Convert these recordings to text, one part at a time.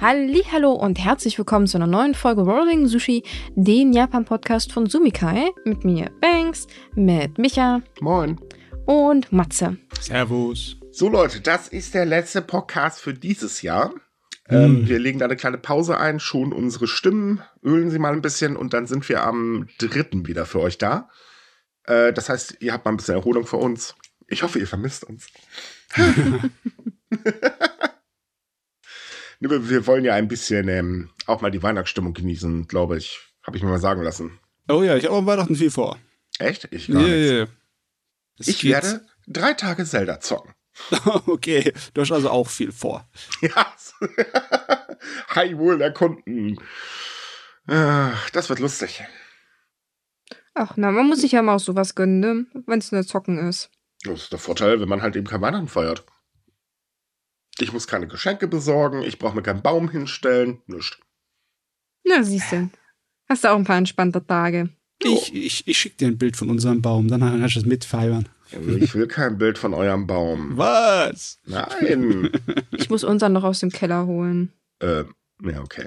Hallo und herzlich willkommen zu einer neuen Folge Rolling Sushi, den Japan-Podcast von Sumikai. Mit mir Banks, mit Micha. Moin. Und Matze. Servus. So Leute, das ist der letzte Podcast für dieses Jahr. Ähm, wir legen da eine kleine Pause ein, schon unsere Stimmen, ölen sie mal ein bisschen und dann sind wir am dritten wieder für euch da. Äh, das heißt, ihr habt mal ein bisschen Erholung für uns. Ich hoffe, ihr vermisst uns. wir, wollen ja ein bisschen ähm, auch mal die Weihnachtsstimmung genießen, glaube ich. Habe ich mir mal sagen lassen. Oh ja, ich habe am Weihnachten viel vor. Echt? Ich gar ja. Es Ich geht- werde drei Tage Zelda zocken. okay, du hast also auch viel vor. Ja. Hi, wohl erkunden. Ah, Das wird lustig. Ach, na, man muss sich ja mal auch sowas gönnen, ne? wenn es nur Zocken ist. Das ist der Vorteil, wenn man halt eben kein Weihnachten feiert. Ich muss keine Geschenke besorgen, ich brauche mir keinen Baum hinstellen, nichts. Na, siehst du. Hast du auch ein paar entspannte Tage. Ich, ich, ich schicke dir ein Bild von unserem Baum, dann kannst du es mitfeiern. Ich will kein Bild von eurem Baum. Was? Nein. Ich muss unseren noch aus dem Keller holen. äh, ja, okay.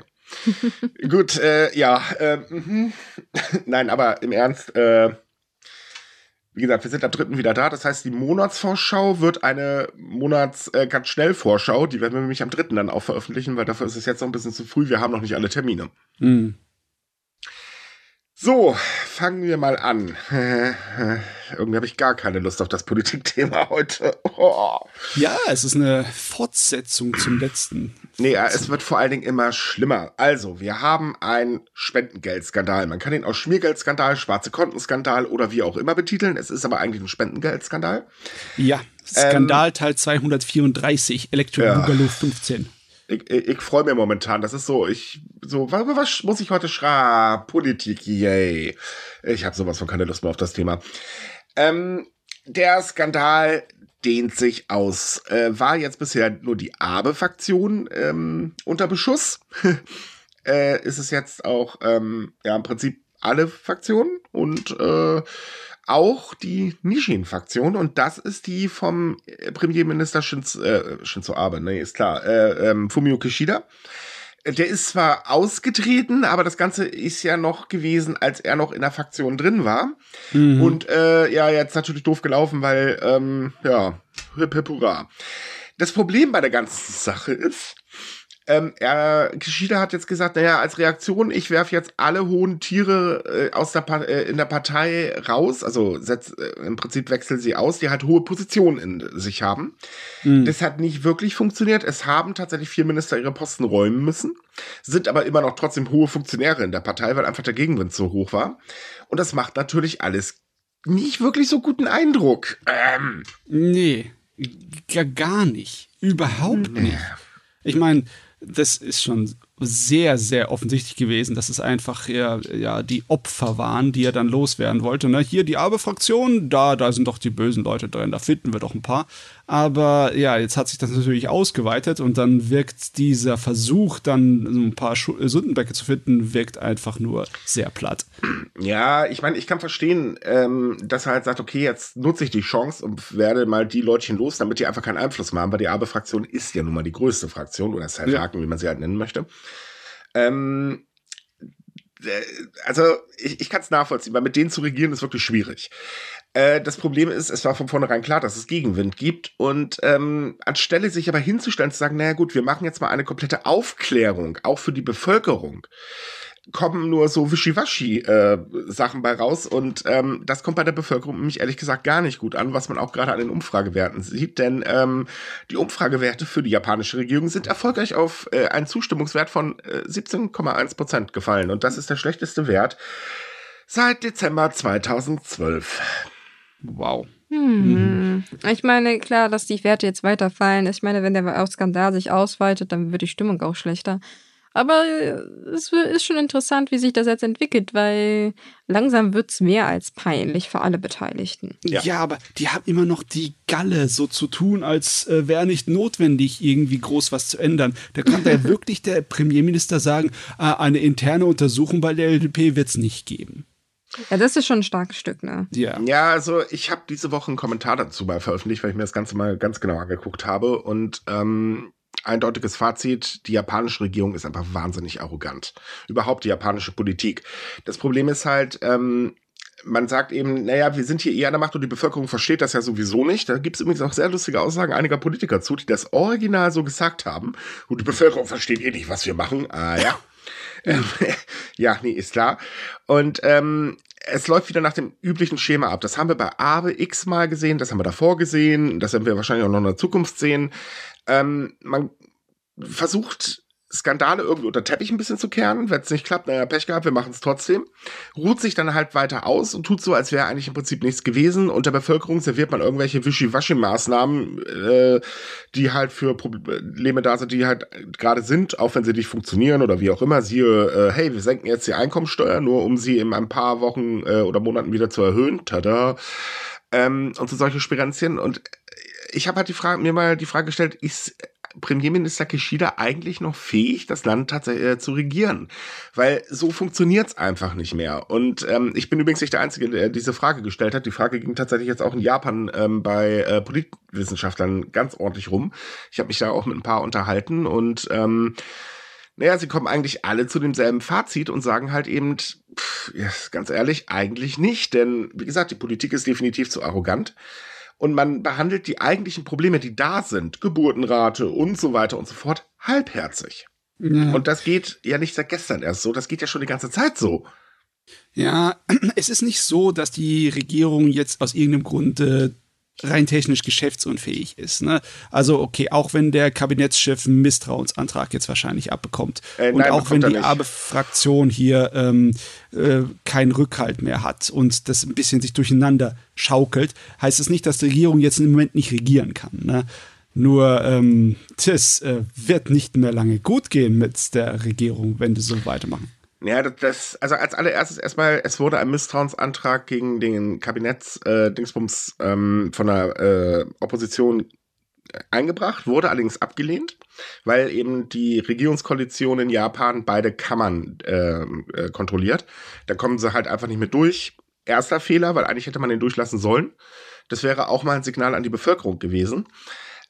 Gut, äh, ja. Äh, mhm. Nein, aber im Ernst, äh, wie gesagt, wir sind am 3. wieder da. Das heißt, die Monatsvorschau wird eine Monats äh, ganz schnell Vorschau. Die werden wir nämlich am 3. dann auch veröffentlichen, weil dafür ist es jetzt noch ein bisschen zu früh. Wir haben noch nicht alle Termine. Hm. So, fangen wir mal an. Irgendwie habe ich gar keine Lust auf das Politikthema heute. Oh. Ja, es ist eine Fortsetzung zum letzten. Nee, es wird vor allen Dingen immer schlimmer. Also, wir haben einen Spendengeldskandal. Man kann ihn auch Schmiergeldskandal, schwarze Kontenskandal oder wie auch immer betiteln. Es ist aber eigentlich ein Spendengeldskandal. Ja, Skandal Teil 234, Electric Ja. Boogaloo 15. Ich, ich, freue mich momentan. Das ist so, ich, so, was, was muss ich heute schreiben? Politik, yay. Ich habe sowas von keine Lust mehr auf das Thema. Ähm, der Skandal dehnt sich aus. Äh, war jetzt bisher nur die Abe-Faktion ähm, unter Beschuss. äh, ist es jetzt auch, ähm, ja, im Prinzip alle Faktionen und äh, auch die Nishin-Faktion und das ist die vom äh, Premierminister Shinzo, äh, Shinzo Abe, ne, ist klar, äh, ähm, Fumio Kishida. Äh, Der ist zwar ausgetreten, aber das Ganze ist ja noch gewesen, als er noch in der Faktion drin war. Mhm. Und äh, ja, jetzt natürlich doof gelaufen, weil, ähm, ja, hip hip hurra. Das Problem bei der ganzen Sache ist, ähm, er, Kishida hat jetzt gesagt, naja, als Reaktion, ich werfe jetzt alle hohen Tiere äh, aus der Pa- äh, in der Partei raus, also setz, äh, im Prinzip wechseln sie aus, die halt hohe Positionen in sich haben. Mhm. Das hat nicht wirklich funktioniert. Es haben tatsächlich vier Minister ihre Posten räumen müssen, sind aber immer noch trotzdem hohe Funktionäre in der Partei, weil einfach der Gegenwind so hoch war. Und das macht natürlich alles nicht wirklich so guten Eindruck. Ähm, Nee, gar, gar nicht. Überhaupt nicht. Ich meine, das ist schon sehr, sehr offensichtlich gewesen, dass es einfach ja, ja die Opfer waren, die er dann loswerden wollte. Ne? Hier die Abe-Fraktion, da, da sind doch die bösen Leute drin, da finden wir doch ein paar. Aber ja, jetzt hat sich das natürlich ausgeweitet und dann wirkt dieser Versuch, dann so ein paar Schu- äh, Sündenböcke zu finden, wirkt einfach nur sehr platt. Ja, ich meine, ich kann verstehen, ähm, dass er halt sagt, okay, jetzt nutze ich die Chance und werde mal die Leutchen los, damit die einfach keinen Einfluss mehr haben, weil die Abe-Fraktion ist ja nun mal die größte Fraktion oder Side-Haken, wie man sie halt nennen möchte. Ähm, äh, also ich, ich kann es nachvollziehen, weil mit denen zu regieren ist wirklich schwierig. Äh, das Problem ist, es war von vornherein klar, dass es Gegenwind gibt. Und ähm, anstelle sich aber hinzustellen, zu sagen, naja gut, wir machen jetzt mal eine komplette Aufklärung, auch für die Bevölkerung, kommen nur so Wischiwaschi-Sachen bei raus. Und ähm, das kommt bei der Bevölkerung nämlich ehrlich gesagt gar nicht gut an, was man auch gerade an den Umfragewerten sieht. Denn ähm, die Umfragewerte für die japanische Regierung sind erfolgreich auf äh, einen Zustimmungswert von äh, 17,1 Prozent gefallen. Und das ist der schlechteste Wert seit Dezember 2012. Wow. Hm. Ich meine, klar, dass die Werte jetzt weiterfallen. Ich meine, wenn der Skandal sich ausweitet, dann wird die Stimmung auch schlechter. Aber äh, es ist schon interessant, wie sich das jetzt entwickelt, weil langsam wird's mehr als peinlich für alle Beteiligten. Ja. Ja. aber die haben immer noch die Galle, so zu tun, als äh, wäre nicht notwendig, irgendwie groß was zu ändern. Da kann da wirklich der Premierminister sagen, äh, eine interne Untersuchung bei der LDP wird's nicht geben. Ja, das ist schon ein starkes Stück, ne? Ja. Ja, also ich habe diese Woche einen Kommentar dazu mal veröffentlicht, weil ich mir das Ganze mal ganz genau angeguckt habe. Und ähm, eindeutiges Fazit, die japanische Regierung ist einfach wahnsinnig arrogant. Überhaupt die japanische Politik. Das Problem ist halt, ähm, man sagt eben, naja, wir sind hier eher an der Macht und die Bevölkerung versteht das ja sowieso nicht. Da gibt es übrigens auch sehr lustige Aussagen einiger Politiker zu, die das original so gesagt haben. Und die Bevölkerung versteht eh nicht, was wir machen. Ah ja. ja, nee, ist klar. Und ähm, es läuft wieder nach dem üblichen Schema ab. Das haben wir bei Abe x-mal gesehen, das haben wir davor gesehen, das werden wir wahrscheinlich auch noch in der Zukunft sehen. Ähm, man versucht Skandale irgendwie unter Teppich ein bisschen zu kehren. Wenn es nicht klappt, naja, Pech gehabt, wir machen es trotzdem. Ruht sich dann halt weiter aus und tut so, als wäre eigentlich im Prinzip nichts gewesen. Und der Bevölkerung serviert man irgendwelche Wischiwaschi-Maßnahmen, äh, die halt für Probleme da sind, die halt gerade sind, auch wenn sie nicht funktionieren oder wie auch immer. Siehe, äh, hey, wir senken jetzt die Einkommensteuer, nur um sie in ein paar Wochen äh, oder Monaten wieder zu erhöhen. Tada. Ähm, und so solche Spirenzien. Und ich habe halt die Frage, mir mal die Frage gestellt, ist Premierminister Kishida eigentlich noch fähig, das Land tatsächlich äh, zu regieren? Weil so funktioniert's einfach nicht mehr. Und ähm, ich bin übrigens nicht der Einzige, der diese Frage gestellt hat. Die Frage ging tatsächlich jetzt auch in Japan ähm, bei äh, Politikwissenschaftlern ganz ordentlich rum. Ich habe mich da auch mit ein paar unterhalten und ähm, naja, sie kommen eigentlich alle zu demselben Fazit und sagen halt eben, pff, ganz ehrlich, eigentlich nicht. Denn, wie gesagt, die Politik ist definitiv zu arrogant und man behandelt die eigentlichen Probleme, die da sind, Geburtenrate und so weiter und so fort, halbherzig. Ja. Und das geht ja nicht seit gestern erst so, das geht ja schon die ganze Zeit so. Ja, es ist nicht so, dass die Regierung jetzt aus irgendeinem Grund äh, rein technisch geschäftsunfähig ist. Ne? Also okay, auch wenn der Kabinettschef einen Misstrauensantrag jetzt wahrscheinlich abbekommt äh, und auch wenn die Abe-Fraktion hier ähm, äh, keinen Rückhalt mehr hat und das ein bisschen sich durcheinander schaukelt, heißt es das nicht, dass die Regierung jetzt im Moment nicht regieren kann. Ne? Nur ähm, das äh, wird nicht mehr lange gut gehen mit der Regierung, wenn die so weitermachen. Ja, das, also als allererstes erstmal, es wurde ein Misstrauensantrag gegen den Kabinetts-Dingsbums äh, ähm, von der äh, Opposition eingebracht, wurde allerdings abgelehnt, weil eben die Regierungskoalition in Japan beide Kammern äh, äh, kontrolliert. Da kommen sie halt einfach nicht mehr durch. Erster Fehler, weil eigentlich hätte man den durchlassen sollen. Das wäre auch mal ein Signal an die Bevölkerung gewesen.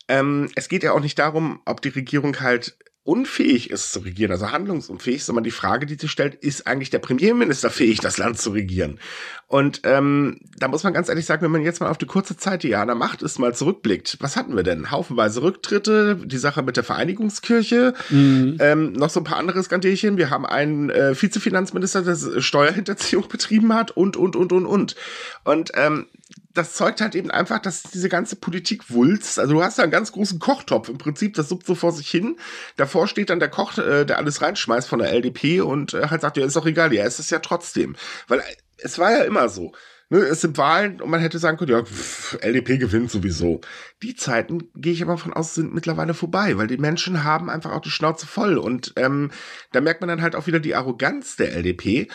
Ähm, es geht ja auch nicht darum, ob die Regierung halt unfähig ist zu regieren, also handlungsunfähig, sondern die Frage, die sich stellt, ist eigentlich der Premierminister fähig, das Land zu regieren? Und ähm, da muss man ganz ehrlich sagen, wenn man jetzt mal auf die kurze Zeit, die ja an der Macht ist, mal zurückblickt, was hatten wir denn? Haufenweise Rücktritte, die Sache mit der Vereinigungskirche, mhm. ähm, noch so ein paar andere Skandälchen. Wir haben einen äh, Vizefinanzminister, der Steuerhinterziehung betrieben hat und, und, und, und, und. Und ähm, das zeugt halt eben einfach, dass diese ganze Politik wulst. Also du hast da einen ganz großen Kochtopf. Im Prinzip, das suppt so vor sich hin. Davor steht dann der Koch, äh, der alles reinschmeißt von der LDP und äh, halt sagt, ja, ist doch egal, ja, ist es ja trotzdem. Weil äh, es war ja immer so. Ne, es sind Wahlen und man hätte sagen können, ja, pff, LDP gewinnt sowieso. Die Zeiten, gehe ich aber von aus, sind mittlerweile vorbei, weil die Menschen haben einfach auch die Schnauze voll. Und ähm, da merkt man dann halt auch wieder die Arroganz der LDP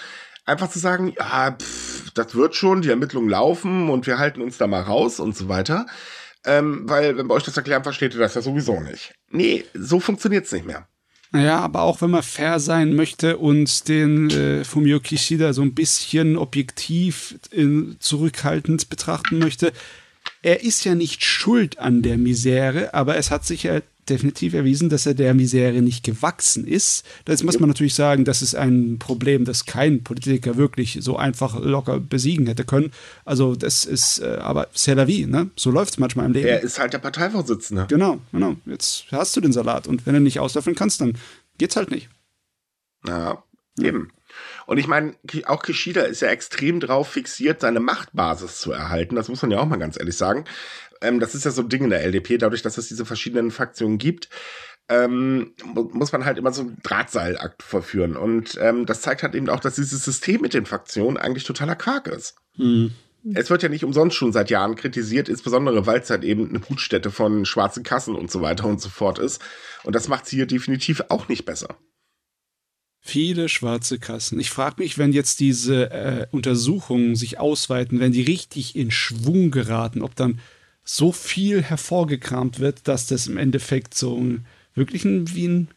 einfach zu sagen, ja, pff, das wird schon, die Ermittlungen laufen und wir halten uns da mal raus und so weiter. Ähm, weil, wenn wir euch das erklären, versteht ihr das ja sowieso nicht. Nee, so funktioniert's nicht mehr. Naja, aber auch wenn man fair sein möchte und den äh, Fumio Kishida so ein bisschen objektiv in, zurückhaltend betrachten möchte, er ist ja nicht schuld an der Misere, aber es hat sich ja definitiv erwiesen, dass er der Misere nicht gewachsen ist. Das muss man natürlich sagen, das ist ein Problem, das kein Politiker wirklich so einfach locker besiegen hätte können. Also das ist, äh, aber c'est la vie, ne? So läuft es manchmal im Leben. Er ist halt der Parteivorsitzende. Genau, genau. Jetzt hast du den Salat und wenn du nicht auslöffeln kannst, dann geht's halt nicht. Ja, eben. Und ich meine, auch Kishida ist ja extrem drauf fixiert, seine Machtbasis zu erhalten. Das muss man ja auch mal ganz ehrlich sagen. Ähm, das ist ja so ein Ding in der LDP, dadurch, dass es diese verschiedenen Fraktionen gibt. Ähm, muss man halt immer so einen Drahtseilakt verführen. Und ähm, das zeigt halt eben auch, dass dieses System mit den Fraktionen eigentlich totaler Quark ist. Mhm. Es wird ja nicht umsonst schon seit Jahren kritisiert, insbesondere weil es halt eben eine Brutstätte von schwarzen Kassen und so weiter und so fort ist. Und das macht sie hier definitiv auch nicht besser. Viele schwarze Kassen. Ich frage mich, wenn jetzt diese äh, Untersuchungen sich ausweiten, wenn die richtig in Schwung geraten, ob dann so viel hervorgekramt wird, dass das im Endeffekt so ein, wirklich ein, wie ein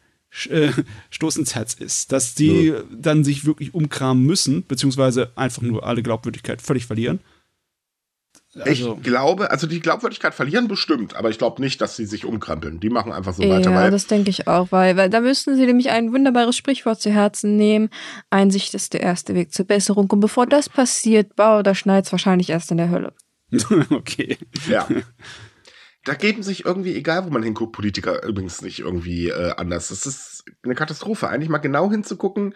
äh, Stoß ins Herz ist. Dass die ja. dann sich wirklich umkramen müssen, beziehungsweise einfach nur alle Glaubwürdigkeit völlig verlieren. Also ich glaube, also die Glaubwürdigkeit verlieren bestimmt, aber ich glaube nicht, dass sie sich umkrempeln. Die machen einfach so weiter. Ja, das denke ich auch, weil, weil da müssten sie nämlich ein wunderbares Sprichwort zu Herzen nehmen. Einsicht ist der erste Weg zur Besserung. Und bevor das passiert, bau, da schneit's wahrscheinlich erst in der Hölle. okay. Ja. Da geben sich irgendwie, egal wo man hinguckt, Politiker übrigens nicht irgendwie äh, anders. Das ist eine Katastrophe. Eigentlich mal genau hinzugucken,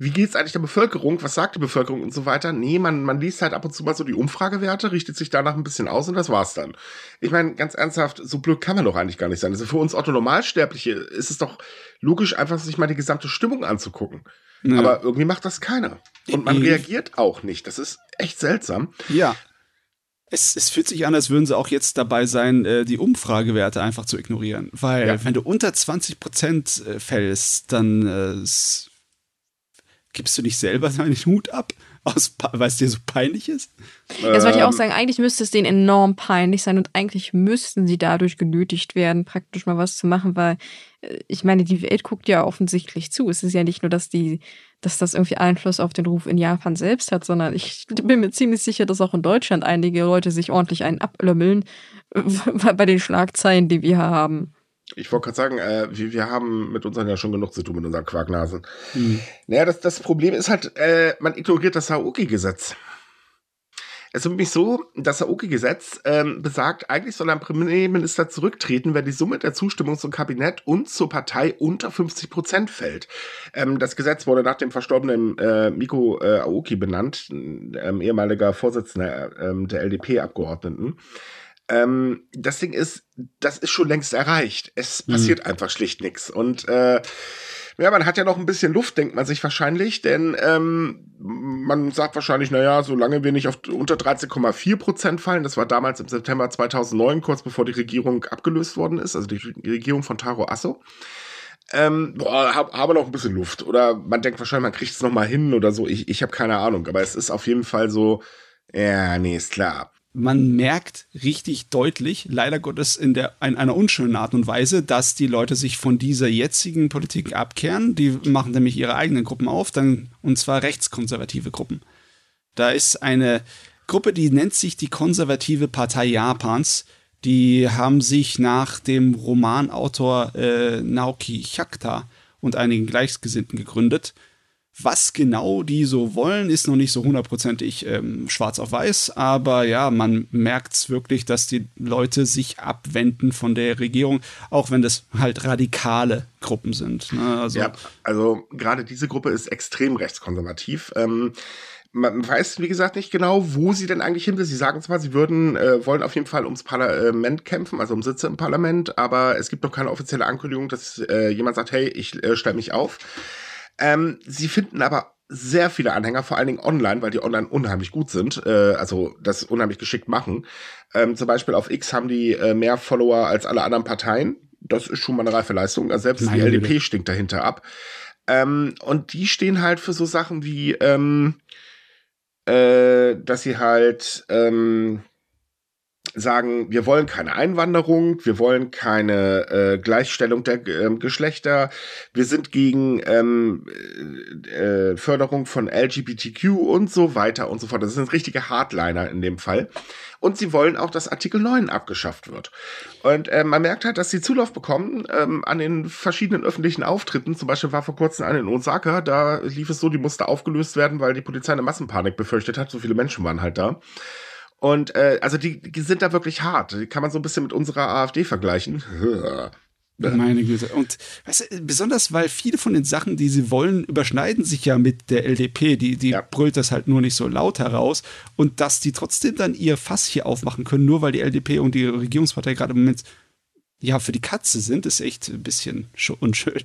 wie geht's eigentlich der Bevölkerung, was sagt die Bevölkerung und so weiter. Nee, man, man liest halt ab und zu mal so die Umfragewerte, richtet sich danach ein bisschen aus und das war's dann. Ich meine, ganz ernsthaft, so blöd kann man doch eigentlich gar nicht sein. Also für uns Otto Normalsterbliche ist es doch logisch, einfach sich mal die gesamte Stimmung anzugucken. Ja. Aber irgendwie macht das keiner. Und man reagiert auch nicht. Das ist echt seltsam. Ja. Es, es fühlt sich an, als würden sie auch jetzt dabei sein, äh, die Umfragewerte einfach zu ignorieren. Weil, ja. wenn du unter 20 Prozent äh, fällst, dann äh, gibst du nicht selber deinen Hut ab, weil es dir so peinlich ist? Das wollte ich auch ähm. sagen. Eigentlich müsste es denen enorm peinlich sein und eigentlich müssten sie dadurch genötigt werden, praktisch mal was zu machen, weil äh, ich meine, die Welt guckt ja offensichtlich zu. Es ist ja nicht nur, dass die, dass das irgendwie Einfluss auf den Ruf in Japan selbst hat, sondern ich bin mir ziemlich sicher, dass auch in Deutschland einige Leute sich ordentlich einen ablömmeln bei den Schlagzeilen, die wir hier haben. Ich wollte gerade sagen, äh, wir, wir haben mit unseren ja schon genug zu tun, mit unseren Quarknasen. Mhm. Naja, das, das Problem ist halt, äh, man ignoriert das Saoki-Gesetz. Es ist nämlich so, das Saoki-Gesetz ähm, besagt, eigentlich soll ein Premierminister zurücktreten, wenn die Summe der Zustimmung zum Kabinett und zur Partei unter 50 Prozent fällt. Ähm, das Gesetz wurde nach dem verstorbenen äh, Miko äh, Aoki benannt, ähm, ehemaliger Vorsitzender ähm, der LDP-Abgeordneten. Ähm, das Ding ist, das ist schon längst erreicht. Es mhm. passiert einfach schlicht nichts. Und äh, ja, man hat ja noch ein bisschen Luft, denkt man sich wahrscheinlich, denn ähm, man sagt wahrscheinlich, naja, solange wir nicht auf unter 13,4 Prozent fallen, das war damals im September 2009, kurz bevor die Regierung abgelöst worden ist, also die Regierung von Taro Asso, ähm, boah, hab, habe noch ein bisschen Luft. Oder man denkt wahrscheinlich, man kriegt es noch mal hin oder so. Ich, ich habe keine Ahnung, aber es ist auf jeden Fall so, ja, nee, ist klar man merkt richtig deutlich, leider Gottes in, der, in einer unschönen Art und Weise, dass die Leute sich von dieser jetzigen Politik abkehren. Die machen nämlich ihre eigenen Gruppen auf, dann, und zwar rechtskonservative Gruppen. Da ist eine Gruppe, die nennt sich die Konservative Partei Japans. Die haben sich nach dem Romanautor äh, Naoki Hyakta und einigen Gleichgesinnten gegründet. Was genau die so wollen, ist noch nicht so hundertprozentig ähm, schwarz auf weiß, aber ja, man merkt es wirklich, dass die Leute sich abwenden von der Regierung, auch wenn das halt radikale Gruppen sind. Ne? Also, ja, also gerade diese Gruppe ist extrem rechtskonservativ. Ähm, man weiß, wie gesagt, nicht genau, wo sie denn eigentlich hin will. Sie sagen zwar, sie würden, äh, wollen auf jeden Fall ums Parlament kämpfen, also um Sitze im Parlament, aber es gibt noch keine offizielle Ankündigung, dass äh, jemand sagt, hey, ich äh, stelle mich auf. Ähm, sie finden aber sehr viele Anhänger, vor allen Dingen online, weil die online unheimlich gut sind, äh, also das unheimlich geschickt machen. Ähm, zum Beispiel auf X haben die äh, mehr Follower als alle anderen Parteien. Das ist schon mal eine reife Leistung. Also selbst Nein, die LDP bitte. stinkt dahinter ab. Ähm, und die stehen halt für so Sachen wie, ähm, äh, dass sie halt ähm, sagen, wir wollen keine Einwanderung, wir wollen keine äh, Gleichstellung der äh, Geschlechter, wir sind gegen ähm, äh, Förderung von LGBTQ und so weiter und so fort. Das sind richtige Hardliner in dem Fall. Und sie wollen auch, dass Artikel 9 abgeschafft wird. Und äh, man merkt halt, dass sie Zulauf bekommen ähm, an den verschiedenen öffentlichen Auftritten. Zum Beispiel war vor kurzem eine in Osaka, da lief es so, die musste aufgelöst werden, weil die Polizei eine Massenpanik befürchtet hat. So viele Menschen waren halt da. Und äh, also die, die sind da wirklich hart. Die kann man so ein bisschen mit unserer AfD vergleichen. Meine Güte. Und weißt du, besonders weil viele von den Sachen, die sie wollen, überschneiden sich ja mit der LDP. Die, die ja. brüllt das halt nur nicht so laut heraus. Und dass die trotzdem dann ihr Fass hier aufmachen können, nur weil die LDP und die Regierungspartei gerade im Moment ja für die Katze sind, ist echt ein bisschen unschön.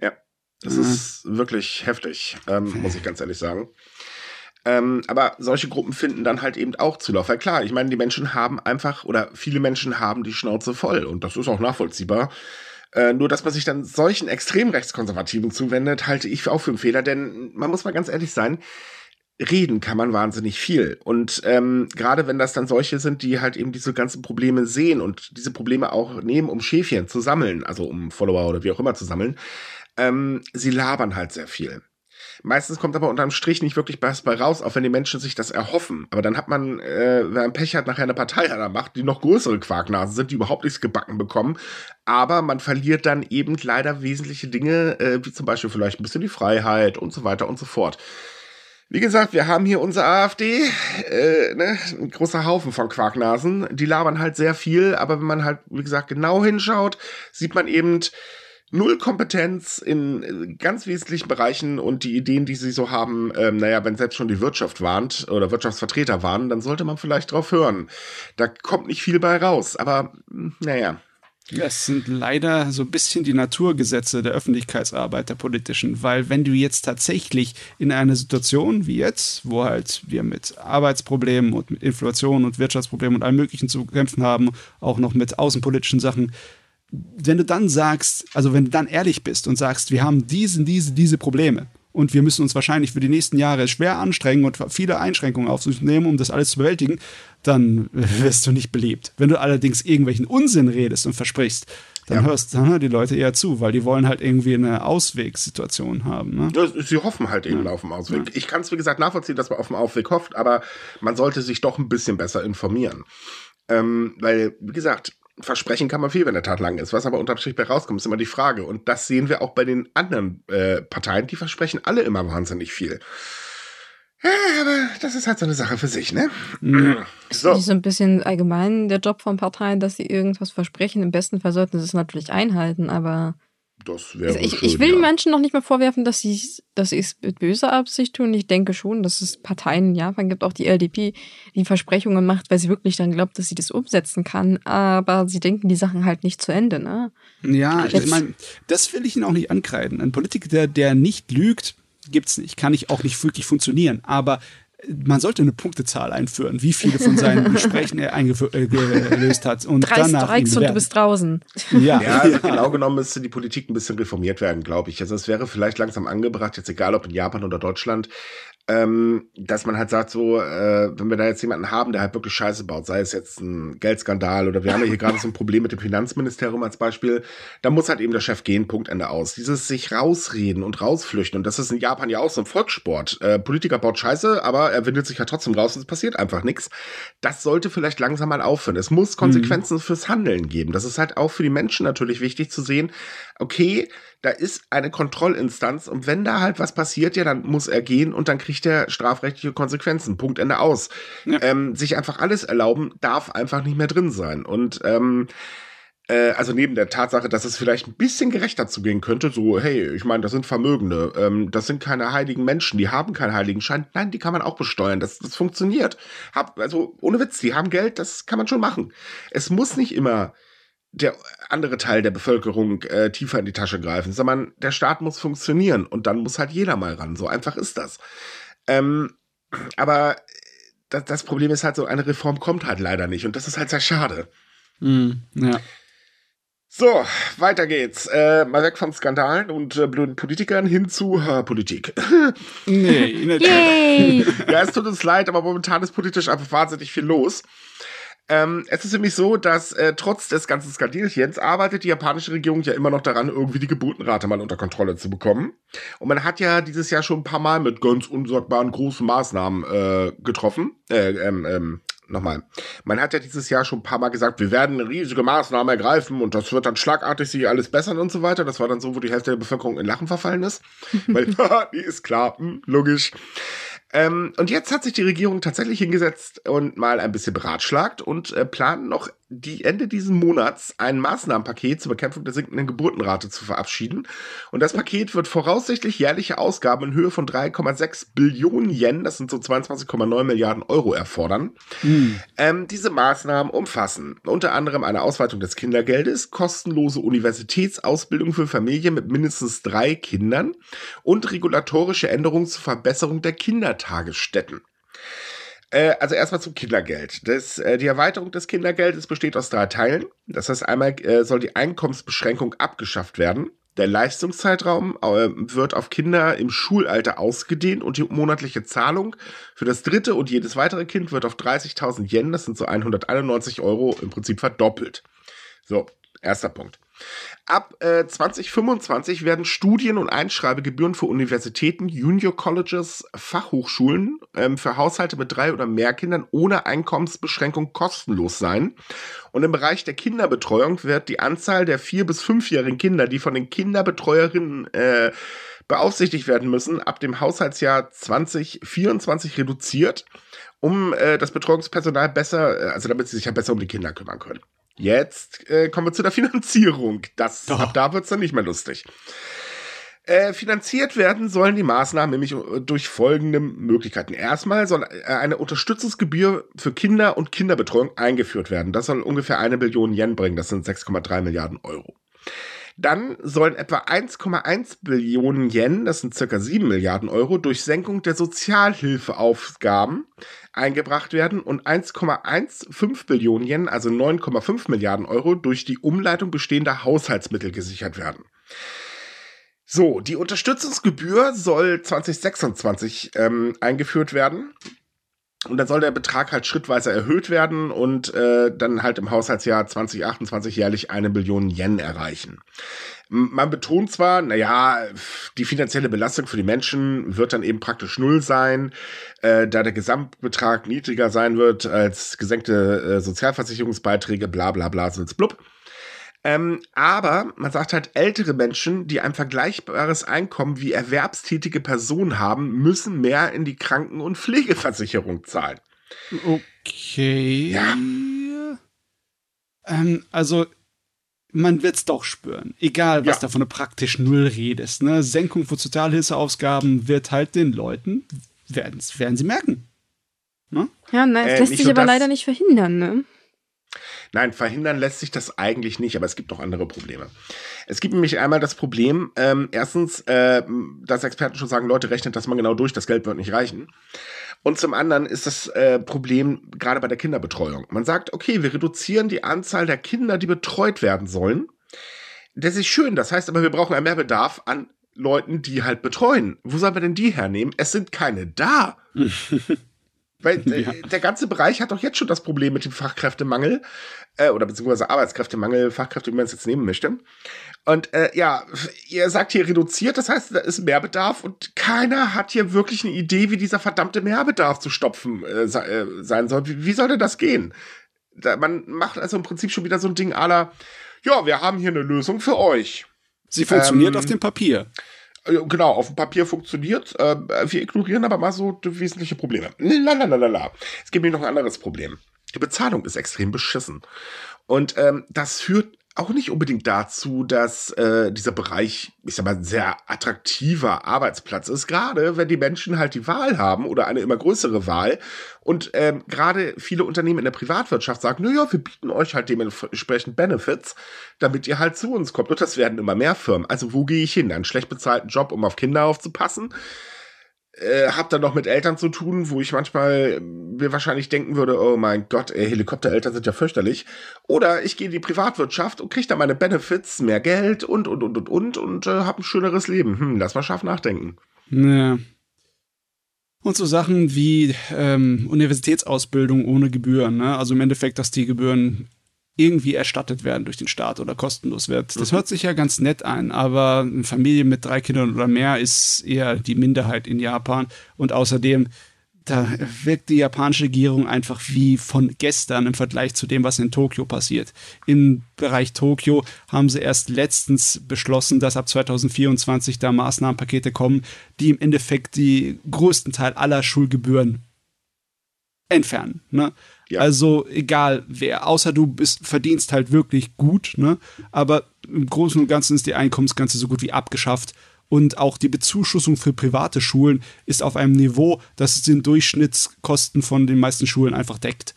Ja, das mhm. ist wirklich heftig, ähm, muss ich ganz ehrlich sagen. Ähm, aber solche Gruppen finden dann halt eben auch Zulauf. Weil klar, ich meine, die Menschen haben einfach, oder viele Menschen haben die Schnauze voll und das ist auch nachvollziehbar. Äh, nur, dass man sich dann solchen extrem rechtskonservativen zuwendet, halte ich auch für einen Fehler, denn man muss mal ganz ehrlich sein, reden kann man wahnsinnig viel. Und ähm, gerade wenn das dann solche sind, die halt eben diese ganzen Probleme sehen und diese Probleme auch nehmen, um Schäfchen zu sammeln, also um Follower oder wie auch immer zu sammeln, ähm, sie labern halt sehr viel. Meistens kommt aber unterm Strich nicht wirklich was bei raus, auch wenn die Menschen sich das erhoffen. Aber dann hat man, äh, wenn man Pech hat, nachher eine Partei an der Macht, die noch größere Quarknasen sind, die überhaupt nichts gebacken bekommen. Aber man verliert dann eben leider wesentliche Dinge, äh, wie zum Beispiel vielleicht ein bisschen die Freiheit und so weiter und so fort. Wie gesagt, wir haben hier unsere AfD, äh, ne, ein großer Haufen von Quarknasen. Die labern halt sehr viel, aber wenn man halt, wie gesagt, genau hinschaut, sieht man eben null Kompetenz in ganz wesentlichen Bereichen und die Ideen, die sie so haben, ähm, naja, wenn selbst schon die Wirtschaft warnt oder Wirtschaftsvertreter warnen, dann sollte man vielleicht drauf hören. Da kommt nicht viel bei raus, aber naja. Das sind leider so ein bisschen die Naturgesetze der Öffentlichkeitsarbeit der politischen, weil wenn du jetzt tatsächlich in einer Situation wie jetzt, wo halt wir mit Arbeitsproblemen und mit Inflation und Wirtschaftsproblemen und allem Möglichen zu kämpfen haben, auch noch mit außenpolitischen Sachen, wenn du dann sagst, also wenn du dann ehrlich bist und sagst, wir haben diese, diese, diese Probleme und wir müssen uns wahrscheinlich für die nächsten Jahre schwer anstrengen und viele Einschränkungen aufzunehmen, um das alles zu bewältigen, dann wirst du nicht beliebt. Wenn du allerdings irgendwelchen Unsinn redest und versprichst, dann, ja. hörst, dann hören die Leute eher zu, weil die wollen halt irgendwie eine Auswegssituation haben. Ne? Sie hoffen halt eben ja. auf den Ausweg. Ich kann es, wie gesagt, nachvollziehen, dass man auf den Ausweg hofft, aber man sollte sich doch ein bisschen besser informieren. Ähm, weil, wie gesagt, versprechen kann man viel, wenn der Tat lang ist. Was aber unterm Strich bei rauskommt, ist immer die Frage. Und das sehen wir auch bei den anderen äh, Parteien, die versprechen alle immer wahnsinnig viel. Ja, aber das ist halt so eine Sache für sich, ne? Mhm. So. Ist so ein bisschen allgemein der Job von Parteien, dass sie irgendwas versprechen. Im besten Fall sollten sie es natürlich einhalten, aber das wäre also ich, schön, ich will ja. den Menschen noch nicht mal vorwerfen, dass sie dass es mit böser Absicht tun. Ich denke schon, dass es Parteien in Japan gibt, auch die LDP, die Versprechungen macht, weil sie wirklich dann glaubt, dass sie das umsetzen kann. Aber sie denken die Sachen halt nicht zu Ende, ne? Ja, Jetzt, ich meine, das will ich Ihnen auch nicht ankreiden. Ein Politiker, der, der nicht lügt, gibt's nicht. Kann ich auch nicht wirklich funktionieren. Aber man sollte eine Punktezahl einführen, wie viele von seinen Gesprächen er eingelöst äh, hat. Und Drei danach Streiks und du bist draußen. Ja, ja also genau genommen müsste die Politik ein bisschen reformiert werden, glaube ich. Also es wäre vielleicht langsam angebracht, jetzt egal ob in Japan oder Deutschland, ähm, dass man halt sagt, so, äh, wenn wir da jetzt jemanden haben, der halt wirklich Scheiße baut, sei es jetzt ein Geldskandal oder wir haben ja hier gerade so ein Problem mit dem Finanzministerium als Beispiel, dann muss halt eben der Chef gehen, Punkt, Ende aus. Dieses sich rausreden und rausflüchten und das ist in Japan ja auch so ein Volkssport. Äh, Politiker baut Scheiße, aber er windet sich ja trotzdem raus und es passiert einfach nichts. Das sollte vielleicht langsam mal aufhören. Es muss Konsequenzen mhm. fürs Handeln geben. Das ist halt auch für die Menschen natürlich wichtig zu sehen, okay, da ist eine Kontrollinstanz und wenn da halt was passiert, ja, dann muss er gehen und dann kriegt er strafrechtliche Konsequenzen. Punkt Ende aus. Ja. Ähm, sich einfach alles erlauben, darf einfach nicht mehr drin sein. Und ähm, äh, also neben der Tatsache, dass es vielleicht ein bisschen gerechter zugehen könnte, so, hey, ich meine, das sind Vermögende, ähm, das sind keine heiligen Menschen, die haben keinen heiligen Schein. Nein, die kann man auch besteuern. Das, das funktioniert. Hab, also ohne Witz, die haben Geld, das kann man schon machen. Es muss nicht immer der andere Teil der Bevölkerung äh, tiefer in die Tasche greifen, sondern der Staat muss funktionieren und dann muss halt jeder mal ran. So einfach ist das. Ähm, aber das, das, Problem ist halt so, eine Reform kommt halt leider nicht und das ist halt sehr schade. Mm, ja. So, weiter geht's. Äh, mal weg von Skandalen und äh, blöden Politikern hin zu äh, Politik. nee, Yay. ja, es tut uns leid, aber momentan ist politisch einfach wahnsinnig viel los. Ähm, es ist nämlich so, dass äh, trotz des ganzen Skandalchens arbeitet die japanische Regierung ja immer noch daran, irgendwie die Geburtenrate mal unter Kontrolle zu bekommen. Und man hat ja dieses Jahr schon ein paar Mal mit ganz unsagbaren großen Maßnahmen äh, getroffen. Äh, ähm, ähm, nochmal. Man hat ja dieses Jahr schon ein paar Mal gesagt, wir werden riesige Maßnahmen ergreifen und das wird dann schlagartig sich alles bessern und so weiter. Das war dann so, wo die Hälfte der Bevölkerung in Lachen verfallen ist. Weil, die ist klar, hm, logisch. Ähm, und jetzt hat sich die Regierung tatsächlich hingesetzt und mal ein bisschen beratschlagt und äh, plant noch die Ende dieses Monats ein Maßnahmenpaket zur Bekämpfung der sinkenden Geburtenrate zu verabschieden. Und das Paket wird voraussichtlich jährliche Ausgaben in Höhe von 3,6 Billionen Yen, das sind so 22,9 Milliarden Euro, erfordern. Mhm. Ähm, diese Maßnahmen umfassen unter anderem eine Ausweitung des Kindergeldes, kostenlose Universitätsausbildung für Familien mit mindestens drei Kindern und regulatorische Änderungen zur Verbesserung der Kindertagesstätten. Äh, also erstmal zum Kindergeld. Das, äh, die Erweiterung des Kindergeldes besteht aus drei Teilen. Das heißt, einmal äh, soll die Einkommensbeschränkung abgeschafft werden. Der Leistungszeitraum äh, wird auf Kinder im Schulalter ausgedehnt und die monatliche Zahlung für das dritte und jedes weitere Kind wird auf 30.000 Yen, das sind so 191 Euro, im Prinzip verdoppelt. So, erster Punkt. Ab äh, 2025 werden Studien- und Einschreibegebühren für Universitäten, Junior Colleges, Fachhochschulen ähm, für Haushalte mit drei oder mehr Kindern ohne Einkommensbeschränkung kostenlos sein. Und im Bereich der Kinderbetreuung wird die Anzahl der vier- bis fünfjährigen Kinder, die von den Kinderbetreuerinnen äh, beaufsichtigt werden müssen, ab dem Haushaltsjahr 2024 reduziert, um äh, das Betreuungspersonal besser, äh, also damit sie sich ja besser um die Kinder kümmern können. Jetzt äh, kommen wir zu der Finanzierung. Das, ab da wird's dann nicht mehr lustig. Äh, finanziert werden sollen die Maßnahmen nämlich äh, durch folgende Möglichkeiten. Erstmal soll äh, eine Unterstützungsgebühr für Kinder und Kinderbetreuung eingeführt werden. Das soll ungefähr eine Billion Yen bringen. Das sind 6,3 Milliarden Euro. Dann sollen etwa 1,1 Billionen Yen, das sind circa 7 Milliarden Euro, durch Senkung der Sozialhilfeaufgaben eingebracht werden und 1,15 Billionen Yen, also 9,5 Milliarden Euro, durch die Umleitung bestehender Haushaltsmittel gesichert werden. So, die Unterstützungsgebühr soll 2026 ähm, eingeführt werden. Und dann soll der Betrag halt schrittweise erhöht werden und äh, dann halt im Haushaltsjahr 2028 jährlich eine Billion Yen erreichen. Man betont zwar, naja, die finanzielle Belastung für die Menschen wird dann eben praktisch null sein, äh, da der Gesamtbetrag niedriger sein wird als gesenkte äh, Sozialversicherungsbeiträge, bla bla bla, so blub. Ähm, aber man sagt halt, ältere Menschen, die ein vergleichbares Einkommen wie erwerbstätige Personen haben, müssen mehr in die Kranken- und Pflegeversicherung zahlen. Okay. Ja. Ähm, also, man wird es doch spüren. Egal, was ja. da von der praktisch Null redest. Ne? Senkung von Sozialhilfeausgaben wird halt den Leuten, werden, werden sie merken. Ne? Ja, nein, es äh, lässt sich aber leider nicht verhindern, ne? Nein, verhindern lässt sich das eigentlich nicht, aber es gibt noch andere Probleme. Es gibt nämlich einmal das Problem, ähm, erstens, äh, dass Experten schon sagen, Leute, rechnet das mal genau durch, das Geld wird nicht reichen. Und zum anderen ist das äh, Problem gerade bei der Kinderbetreuung. Man sagt, okay, wir reduzieren die Anzahl der Kinder, die betreut werden sollen. Das ist schön, das heißt aber, wir brauchen einen Mehrbedarf an Leuten, die halt betreuen. Wo sollen wir denn die hernehmen? Es sind keine da. Weil äh, ja. der ganze Bereich hat doch jetzt schon das Problem mit dem Fachkräftemangel äh, oder beziehungsweise Arbeitskräftemangel, Fachkräfte, wie man es jetzt nehmen möchte. Und äh, ja, ihr sagt hier reduziert, das heißt, da ist Mehrbedarf und keiner hat hier wirklich eine Idee, wie dieser verdammte Mehrbedarf zu stopfen äh, äh sein soll. Wie, wie soll denn das gehen? Da, man macht also im Prinzip schon wieder so ein Ding aller, ja, wir haben hier eine Lösung für euch. Sie funktioniert ähm, auf dem Papier. Äh, genau, auf dem Papier funktioniert. Äh, wir ignorieren aber mal so wesentliche Probleme. Lalalala. Es gibt mir noch ein anderes Problem. Die Bezahlung ist extrem beschissen. Und ähm, das führt auch nicht unbedingt dazu, dass äh, dieser Bereich, ich sag mal, ein sehr attraktiver Arbeitsplatz ist, gerade wenn die Menschen halt die Wahl haben oder eine immer größere Wahl. Und ähm, gerade viele Unternehmen in der Privatwirtschaft sagen, naja, wir bieten euch halt dementsprechend Benefits, damit ihr halt zu uns kommt. Und das werden immer mehr Firmen. Also wo gehe ich hin? Einen schlecht bezahlten Job, um auf Kinder aufzupassen? Äh, habe dann noch mit Eltern zu tun, wo ich manchmal mir wahrscheinlich denken würde, oh mein Gott, ey, Helikoptereltern sind ja fürchterlich. Oder ich gehe in die Privatwirtschaft und kriege da meine Benefits, mehr Geld und, und, und, und, und, und äh, habe ein schöneres Leben. Hm, lass mal scharf nachdenken. Ja. Und so Sachen wie ähm, Universitätsausbildung ohne Gebühren. Ne? Also im Endeffekt, dass die Gebühren irgendwie erstattet werden durch den Staat oder kostenlos wird. Das mhm. hört sich ja ganz nett an, aber eine Familie mit drei Kindern oder mehr ist eher die Minderheit in Japan und außerdem da wirkt die japanische Regierung einfach wie von gestern im Vergleich zu dem, was in Tokio passiert. Im Bereich Tokio haben sie erst letztens beschlossen, dass ab 2024 da Maßnahmenpakete kommen, die im Endeffekt die größten Teil aller Schulgebühren entfernen. Ne? Ja. Also egal wer, außer du bist, verdienst halt wirklich gut, ne? Aber im Großen und Ganzen ist die Einkommensgrenze so gut wie abgeschafft. Und auch die Bezuschussung für private Schulen ist auf einem Niveau, das den Durchschnittskosten von den meisten Schulen einfach deckt.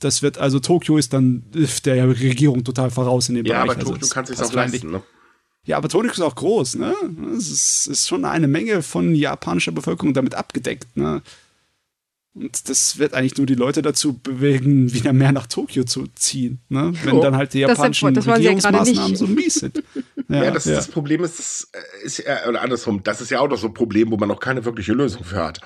Das wird, also Tokio ist dann der Regierung total voraus in dem ja, Bereich. Ja, aber also Tokio kann sich auch leisten, ne? Ja, aber Tokio ist auch groß, ne? Es ist, ist, schon eine Menge von japanischer Bevölkerung damit abgedeckt, ne? Und das wird eigentlich nur die Leute dazu bewegen, wieder mehr nach Tokio zu ziehen, ne? wenn oh, dann halt die japanischen das, das Regierungsmaßnahmen ja so mies sind. Ja, ja das, ja. das Problem ist, das ist ja, oder andersrum, das ist ja auch noch so ein Problem, wo man noch keine wirkliche Lösung für hat.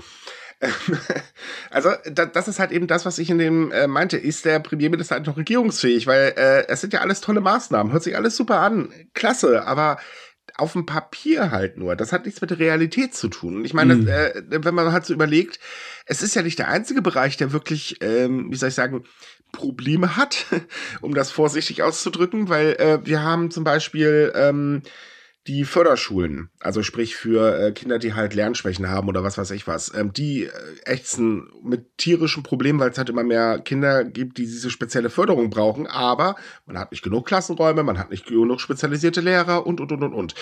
also das ist halt eben das, was ich in dem äh, meinte. Ist der Premierminister halt noch regierungsfähig? Weil äh, es sind ja alles tolle Maßnahmen, hört sich alles super an, klasse, aber auf dem Papier halt nur. Das hat nichts mit der Realität zu tun. Ich meine, mhm. äh, wenn man halt so überlegt, es ist ja nicht der einzige Bereich, der wirklich, ähm, wie soll ich sagen, Probleme hat, um das vorsichtig auszudrücken, weil äh, wir haben zum Beispiel ähm, die Förderschulen, also sprich für äh, Kinder, die halt Lernschwächen haben oder was weiß ich was, ähm, die äh, ächzen mit tierischen Problemen, weil es halt immer mehr Kinder gibt, die diese spezielle Förderung brauchen, aber man hat nicht genug Klassenräume, man hat nicht genug spezialisierte Lehrer und, und, und, und, und.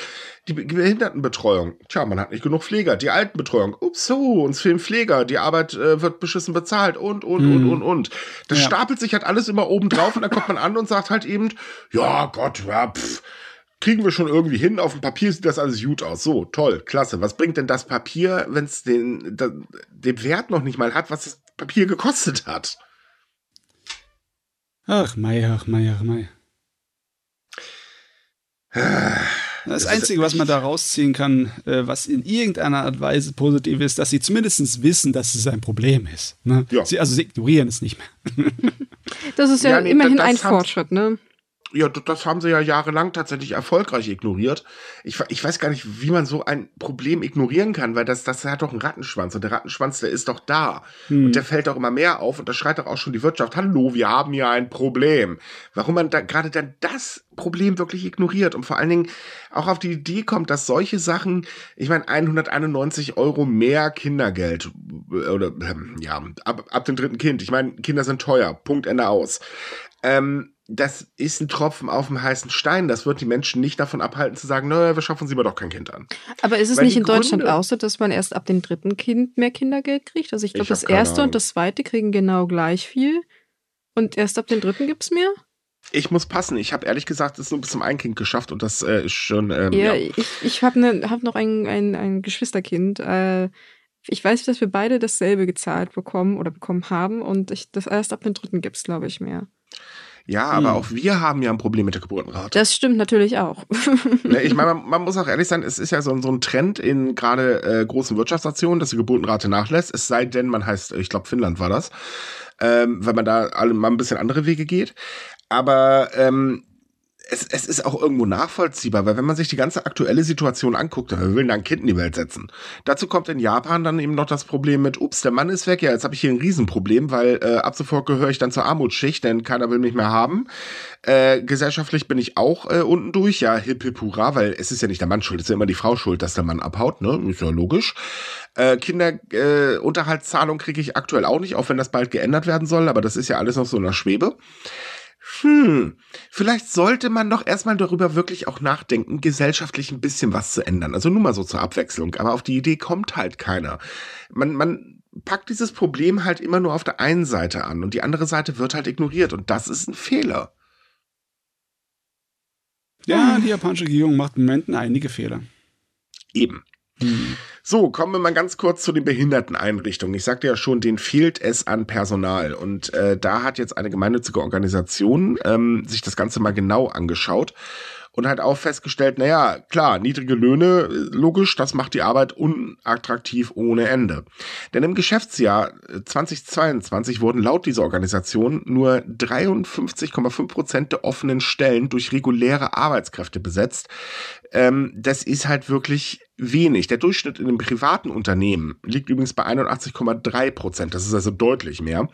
Die Behindertenbetreuung, tja, man hat nicht genug Pfleger, die Altenbetreuung, ups, so, uns fehlen Pfleger, die Arbeit äh, wird beschissen bezahlt und, und, hm. und, und, und. Das ja. stapelt sich halt alles immer oben drauf und dann kommt man an und sagt halt eben, ja Gott, ja, pff, kriegen wir schon irgendwie hin. Auf dem Papier sieht das alles gut aus. So, toll, klasse. Was bringt denn das Papier, wenn es den, den Wert noch nicht mal hat, was das Papier gekostet hat? Ach, Mei, ach, Mei, ach, Mei. Das, das Einzige, was man da rausziehen kann, äh, was in irgendeiner Art und Weise positiv ist, dass sie zumindest wissen, dass es ein Problem ist. Ne? Ja. Sie, also sie ignorieren es nicht mehr. Das ist ja, ja nee, immerhin ein Fortschritt, ne? Ja, das haben sie ja jahrelang tatsächlich erfolgreich ignoriert. Ich, ich weiß gar nicht, wie man so ein Problem ignorieren kann, weil das, das hat doch einen Rattenschwanz und der Rattenschwanz, der ist doch da. Hm. Und der fällt doch immer mehr auf und da schreit doch auch schon die Wirtschaft, hallo, wir haben hier ein Problem. Warum man da gerade dann das Problem wirklich ignoriert und vor allen Dingen auch auf die Idee kommt, dass solche Sachen, ich meine, 191 Euro mehr Kindergeld oder ähm, ja, ab, ab dem dritten Kind. Ich meine, Kinder sind teuer, Punkt, Ende aus. Ähm, das ist ein Tropfen auf dem heißen Stein. Das wird die Menschen nicht davon abhalten zu sagen, naja, wir schaffen sie mal doch kein Kind an. Aber ist es Weil nicht in Gründe, Deutschland auch so, dass man erst ab dem dritten Kind mehr Kindergeld kriegt? Also ich glaube, das erste Ahnung. und das zweite kriegen genau gleich viel. Und erst ab dem dritten gibt es mehr? Ich muss passen. Ich habe ehrlich gesagt es nur bis zum Einkind geschafft und das äh, ist schon. Ähm, ja, ja, ich, ich habe ne, hab noch ein, ein, ein Geschwisterkind. Äh, ich weiß, dass wir beide dasselbe gezahlt bekommen oder bekommen haben und ich, das erst ab dem dritten gibt es, glaube ich, mehr. Ja, aber hm. auch wir haben ja ein Problem mit der Geburtenrate. Das stimmt natürlich auch. Ne, ich meine, man, man, muss auch ehrlich sein, es ist ja so, so ein Trend in gerade äh, großen Wirtschaftsnationen, dass die Geburtenrate nachlässt. Es sei denn, man heißt, ich glaube, Finnland war das, ähm, weil man da alle mal ein bisschen andere Wege geht. Aber ähm, es, es ist auch irgendwo nachvollziehbar, weil wenn man sich die ganze aktuelle Situation anguckt, wir will da ein Kind in die Welt setzen. Dazu kommt in Japan dann eben noch das Problem mit, ups, der Mann ist weg, ja, jetzt habe ich hier ein Riesenproblem, weil äh, ab sofort gehöre ich dann zur Armutsschicht, denn keiner will mich mehr haben. Äh, gesellschaftlich bin ich auch äh, unten durch, ja, hip hip hurra, weil es ist ja nicht der Mann schuld, es ist ja immer die Frau schuld, dass der Mann abhaut, ne, ist ja logisch. Äh, Kinderunterhaltszahlung äh, kriege ich aktuell auch nicht, auch wenn das bald geändert werden soll, aber das ist ja alles noch so in der Schwebe hm, vielleicht sollte man doch erstmal darüber wirklich auch nachdenken, gesellschaftlich ein bisschen was zu ändern. Also nur mal so zur Abwechslung. Aber auf die Idee kommt halt keiner. Man, man packt dieses Problem halt immer nur auf der einen Seite an und die andere Seite wird halt ignoriert. Und das ist ein Fehler. Ja, die japanische Regierung macht im Moment einige Fehler. Eben. Hm. So, kommen wir mal ganz kurz zu den Behinderteneinrichtungen. Ich sagte ja schon, denen fehlt es an Personal. Und äh, da hat jetzt eine gemeinnützige Organisation ähm, sich das Ganze mal genau angeschaut und hat auch festgestellt, naja, klar, niedrige Löhne, logisch, das macht die Arbeit unattraktiv ohne Ende. Denn im Geschäftsjahr 2022 wurden laut dieser Organisation nur 53,5 Prozent der offenen Stellen durch reguläre Arbeitskräfte besetzt. Ähm, das ist halt wirklich wenig. Der Durchschnitt in einem privaten Unternehmen liegt übrigens bei 81,3 Prozent. Das ist also deutlich mehr.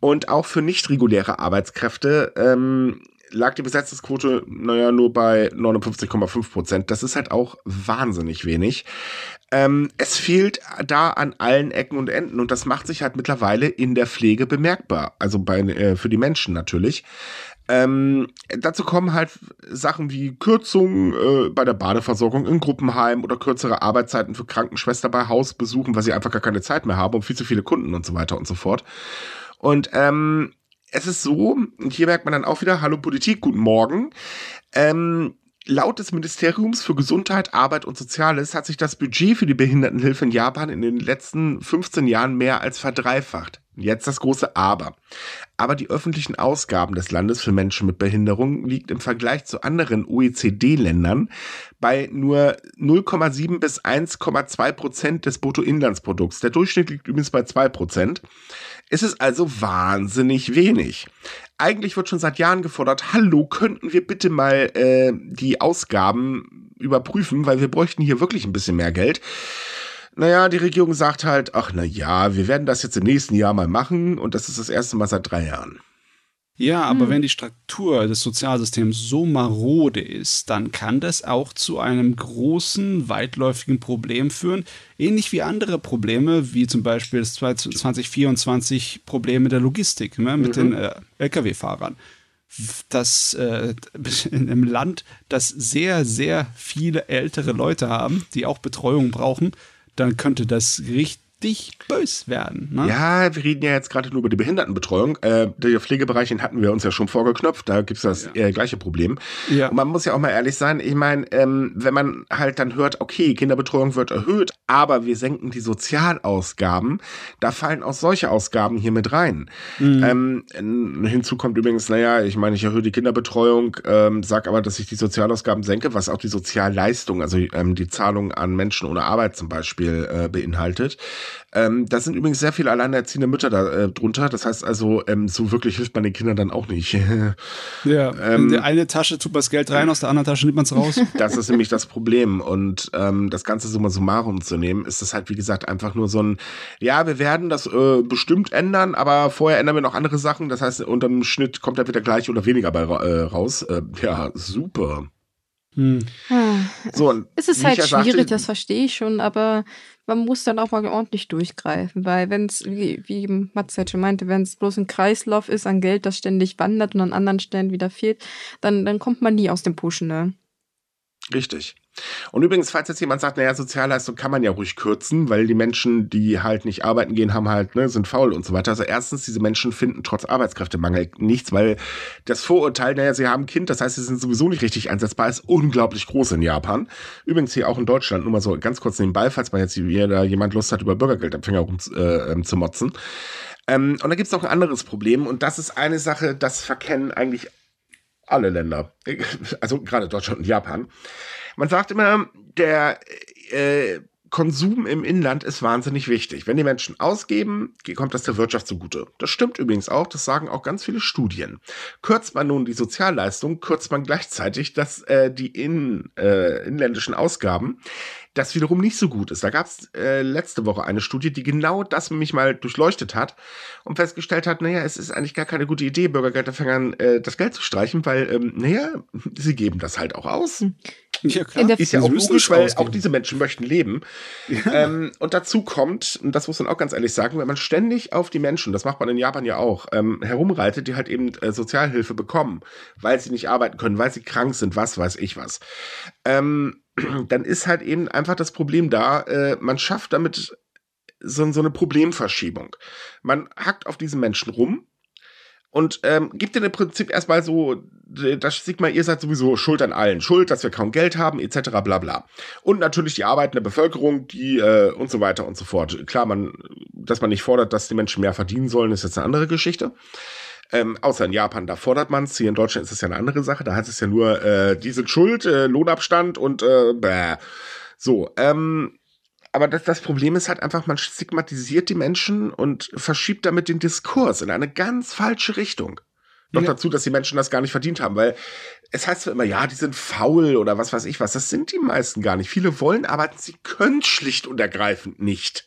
Und auch für nicht reguläre Arbeitskräfte ähm, lag die Besetzungsquote, naja, nur bei 59,5 Prozent. Das ist halt auch wahnsinnig wenig. Ähm, es fehlt da an allen Ecken und Enden und das macht sich halt mittlerweile in der Pflege bemerkbar. Also bei, äh, für die Menschen natürlich. Ähm, dazu kommen halt Sachen wie Kürzungen äh, bei der Badeversorgung in Gruppenheim oder kürzere Arbeitszeiten für Krankenschwester bei Hausbesuchen, weil sie einfach gar keine Zeit mehr haben und viel zu viele Kunden und so weiter und so fort. Und ähm, es ist so, und hier merkt man dann auch wieder, hallo Politik, guten Morgen. Ähm, laut des Ministeriums für Gesundheit, Arbeit und Soziales hat sich das Budget für die Behindertenhilfe in Japan in den letzten 15 Jahren mehr als verdreifacht. Jetzt das große Aber. Aber die öffentlichen Ausgaben des Landes für Menschen mit Behinderung liegt im Vergleich zu anderen OECD-Ländern bei nur 0,7 bis 1,2 Prozent des Bruttoinlandsprodukts. Der Durchschnitt liegt übrigens bei 2 Prozent. Es ist also wahnsinnig wenig. Eigentlich wird schon seit Jahren gefordert, hallo, könnten wir bitte mal äh, die Ausgaben überprüfen, weil wir bräuchten hier wirklich ein bisschen mehr Geld. Naja, die Regierung sagt halt, ach na ja, wir werden das jetzt im nächsten Jahr mal machen und das ist das erste Mal seit drei Jahren. Ja, aber hm. wenn die Struktur des Sozialsystems so marode ist, dann kann das auch zu einem großen, weitläufigen Problem führen, ähnlich wie andere Probleme, wie zum Beispiel das 2024 Problem mit der Logistik, ne, mit mhm. den äh, Lkw-Fahrern. Das äh, in einem Land, das sehr, sehr viele ältere Leute haben, die auch Betreuung brauchen, dann könnte das richtig richtig bös werden. Ne? Ja, wir reden ja jetzt gerade nur über die Behindertenbetreuung. Äh, der Pflegebereich, den hatten wir uns ja schon vorgeknöpft, da gibt es das ja. äh, gleiche Problem. Ja. Und man muss ja auch mal ehrlich sein, ich meine, ähm, wenn man halt dann hört, okay, Kinderbetreuung wird erhöht, aber wir senken die Sozialausgaben, da fallen auch solche Ausgaben hier mit rein. Mhm. Ähm, hinzu kommt übrigens, naja, ich meine, ich erhöhe die Kinderbetreuung, ähm, sag aber, dass ich die Sozialausgaben senke, was auch die Sozialleistung, also ähm, die Zahlung an Menschen ohne Arbeit zum Beispiel äh, beinhaltet. Ähm, da sind übrigens sehr viele alleinerziehende Mütter da äh, drunter. Das heißt also, ähm, so wirklich hilft man den Kindern dann auch nicht. ja, ähm, in die eine Tasche tut man das Geld rein, aus der anderen Tasche nimmt man es raus. Das ist nämlich das Problem. Und ähm, das Ganze summa summarum zu nehmen, ist das halt, wie gesagt, einfach nur so ein, ja, wir werden das äh, bestimmt ändern, aber vorher ändern wir noch andere Sachen. Das heißt, unterm Schnitt kommt er wieder gleich oder weniger bei äh, raus. Äh, ja, super. Hm. So, es ist halt schwierig, sagte, das verstehe ich schon, aber man muss dann auch mal ordentlich durchgreifen, weil wenn es, wie, wie Mats halt schon meinte, wenn es bloß ein Kreislauf ist an Geld, das ständig wandert und an anderen Stellen wieder fehlt, dann, dann kommt man nie aus dem Pushen, ne? Richtig. Und übrigens, falls jetzt jemand sagt, naja, Sozialleistung kann man ja ruhig kürzen, weil die Menschen, die halt nicht arbeiten gehen, haben halt, ne, sind faul und so weiter. Also erstens, diese Menschen finden trotz Arbeitskräftemangel nichts, weil das Vorurteil, naja, sie haben ein Kind, das heißt, sie sind sowieso nicht richtig einsetzbar, ist unglaublich groß in Japan. Übrigens hier auch in Deutschland, nur mal so ganz kurz nebenbei, falls man jetzt hier da jemand Lust hat, über Bürgergeldempfänger rum äh, ähm, zu motzen. Ähm, und da gibt es noch ein anderes Problem und das ist eine Sache, das verkennen eigentlich alle Länder, also gerade Deutschland und Japan. Man sagt immer, der äh, Konsum im Inland ist wahnsinnig wichtig. Wenn die Menschen ausgeben, kommt das der Wirtschaft zugute. Das stimmt übrigens auch, das sagen auch ganz viele Studien. Kürzt man nun die Sozialleistung, kürzt man gleichzeitig das, äh, die in, äh, inländischen Ausgaben das wiederum nicht so gut ist. Da gab es äh, letzte Woche eine Studie, die genau das mich mal durchleuchtet hat und festgestellt hat, naja, es ist eigentlich gar keine gute Idee, Bürgergeldempfängern äh, das Geld zu streichen, weil, ähm, naja, sie geben das halt auch aus. Hm. Ja, klar. Ist ja auch logisch, weil ausgeben. auch diese Menschen möchten leben. Ja. Ähm, und dazu kommt, und das muss man auch ganz ehrlich sagen, wenn man ständig auf die Menschen, das macht man in Japan ja auch, ähm, herumreitet, die halt eben äh, Sozialhilfe bekommen, weil sie nicht arbeiten können, weil sie krank sind, was weiß ich was. Ähm, dann ist halt eben einfach das Problem da, äh, man schafft damit so, so eine Problemverschiebung. Man hackt auf diesen Menschen rum und ähm, gibt ihnen im Prinzip erstmal so das Sigma, ihr seid sowieso schuld an allen, schuld, dass wir kaum Geld haben, etc. bla bla. Und natürlich die arbeitende Bevölkerung, die äh, und so weiter und so fort. Klar, man, dass man nicht fordert, dass die Menschen mehr verdienen sollen, ist jetzt eine andere Geschichte. Ähm, außer in Japan, da fordert man es. Hier in Deutschland ist es ja eine andere Sache. Da heißt es ja nur, äh, die sind schuld, äh, Lohnabstand und äh, bäh. So, ähm, aber das, das Problem ist halt einfach, man stigmatisiert die Menschen und verschiebt damit den Diskurs in eine ganz falsche Richtung. Noch ja. dazu, dass die Menschen das gar nicht verdient haben, weil es heißt zwar immer, ja, die sind faul oder was weiß ich was. Das sind die meisten gar nicht. Viele wollen arbeiten, sie können schlicht und ergreifend nicht.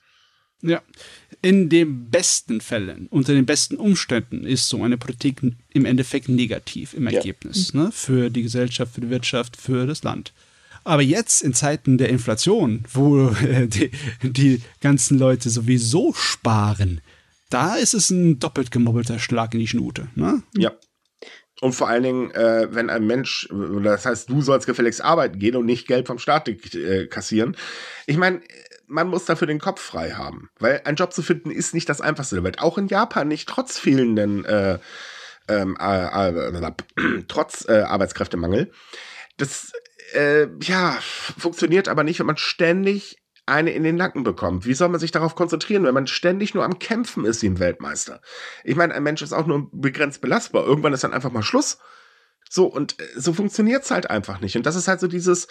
Ja, in den besten Fällen, unter den besten Umständen ist so eine Politik im Endeffekt negativ im Ergebnis ja. ne? für die Gesellschaft, für die Wirtschaft, für das Land. Aber jetzt in Zeiten der Inflation, wo äh, die, die ganzen Leute sowieso sparen, da ist es ein doppelt gemobbelter Schlag in die Schnute. Ne? Ja. Und vor allen Dingen, äh, wenn ein Mensch, das heißt, du sollst gefälligst arbeiten gehen und nicht Geld vom Staat äh, kassieren. Ich meine, man muss dafür den Kopf frei haben. Weil ein Job zu finden ist nicht das Einfachste der Welt. Auch in Japan nicht, trotz fehlenden, äh, ähm, äh, äh, trotz äh, Arbeitskräftemangel. Das, äh, ja, funktioniert aber nicht, wenn man ständig eine in den Nacken bekommt. Wie soll man sich darauf konzentrieren, wenn man ständig nur am Kämpfen ist wie ein Weltmeister? Ich meine, ein Mensch ist auch nur begrenzt belastbar. Irgendwann ist dann einfach mal Schluss. So, und äh, so funktioniert's halt einfach nicht. Und das ist halt so dieses,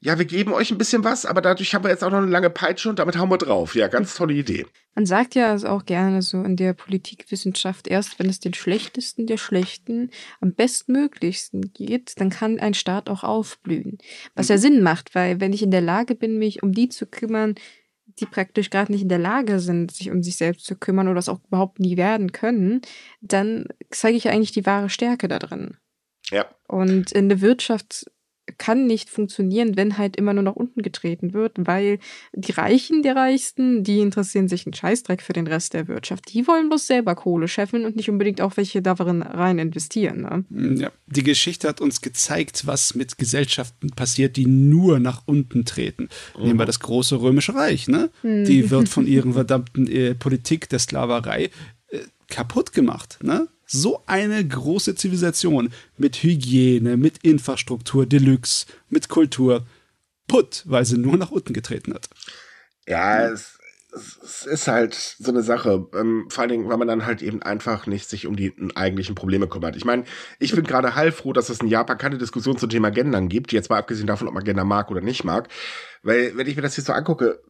ja, wir geben euch ein bisschen was, aber dadurch haben wir jetzt auch noch eine lange Peitsche und damit hauen wir drauf. Ja, ganz tolle Idee. Man sagt ja also auch gerne so in der Politikwissenschaft, erst wenn es den Schlechtesten der Schlechten am bestmöglichsten geht, dann kann ein Staat auch aufblühen. Was mhm. ja Sinn macht, weil wenn ich in der Lage bin, mich um die zu kümmern, die praktisch gerade nicht in der Lage sind, sich um sich selbst zu kümmern oder das auch überhaupt nie werden können, dann zeige ich ja eigentlich die wahre Stärke da drin. Ja. Und in der Wirtschaft kann nicht funktionieren, wenn halt immer nur nach unten getreten wird, weil die Reichen der Reichsten, die interessieren sich einen Scheißdreck für den Rest der Wirtschaft. Die wollen bloß selber Kohle scheffeln und nicht unbedingt auch welche darin rein investieren. Ne? Mm, ja, die Geschichte hat uns gezeigt, was mit Gesellschaften passiert, die nur nach unten treten. Mhm. Nehmen wir das große römische Reich, ne? Mhm. Die wird von ihren verdammten äh, Politik der Sklaverei äh, kaputt gemacht, ne? So eine große Zivilisation mit Hygiene, mit Infrastruktur, Deluxe, mit Kultur, putt, weil sie nur nach unten getreten hat. Ja, es, es ist halt so eine Sache, ähm, vor allen Dingen, weil man dann halt eben einfach nicht sich um die eigentlichen Probleme kümmert. Ich meine, ich bin gerade heilfroh, dass es in Japan keine Diskussion zum Thema Gendern gibt, jetzt mal abgesehen davon, ob man Gender mag oder nicht mag, weil wenn ich mir das hier so angucke,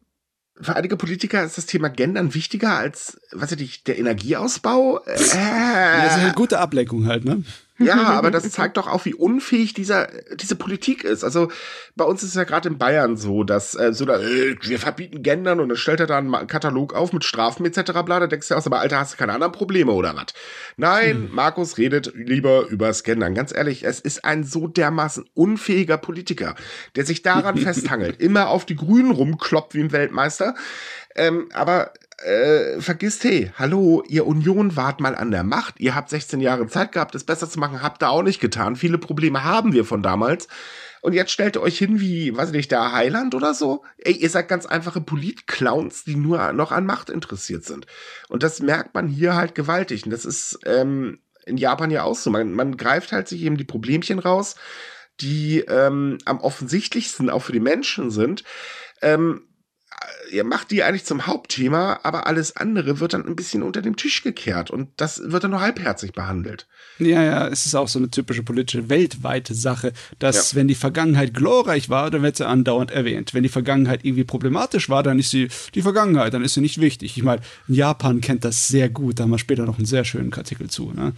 für einige Politiker ist das Thema Gendern wichtiger als, was weiß ich, der Energieausbau. Äh, ja, das ist eine gute Ablenkung halt, ne? Ja, aber das zeigt doch auch, wie unfähig dieser, diese Politik ist. Also bei uns ist es ja gerade in Bayern so, dass äh, so da, äh, wir verbieten Gendern und dann stellt er da einen Katalog auf mit Strafen etc. bla, da denkst du aus, aber Alter, hast du keine anderen Probleme oder was? Nein, hm. Markus redet lieber übers Gendern. Ganz ehrlich, es ist ein so dermaßen unfähiger Politiker, der sich daran festhangelt, immer auf die Grünen rumkloppt wie ein Weltmeister. Ähm, aber äh, vergisst, hey, hallo, ihr Union wart mal an der Macht, ihr habt 16 Jahre Zeit gehabt, es besser zu machen, habt ihr auch nicht getan. Viele Probleme haben wir von damals. Und jetzt stellt ihr euch hin wie, weiß ich nicht, der Heiland oder so. Ey, ihr seid ganz einfache Politclowns, die nur noch an Macht interessiert sind. Und das merkt man hier halt gewaltig. Und das ist ähm, in Japan ja auch so. Man, man greift halt sich eben die Problemchen raus, die ähm, am offensichtlichsten auch für die Menschen sind. Ähm, ihr macht die eigentlich zum Hauptthema, aber alles andere wird dann ein bisschen unter dem Tisch gekehrt und das wird dann nur halbherzig behandelt. Ja, ja, es ist auch so eine typische politische weltweite Sache, dass ja. wenn die Vergangenheit glorreich war, dann wird sie andauernd erwähnt. Wenn die Vergangenheit irgendwie problematisch war, dann ist sie die Vergangenheit, dann ist sie nicht wichtig. Ich meine, Japan kennt das sehr gut, da haben wir später noch einen sehr schönen Artikel zu. Ne?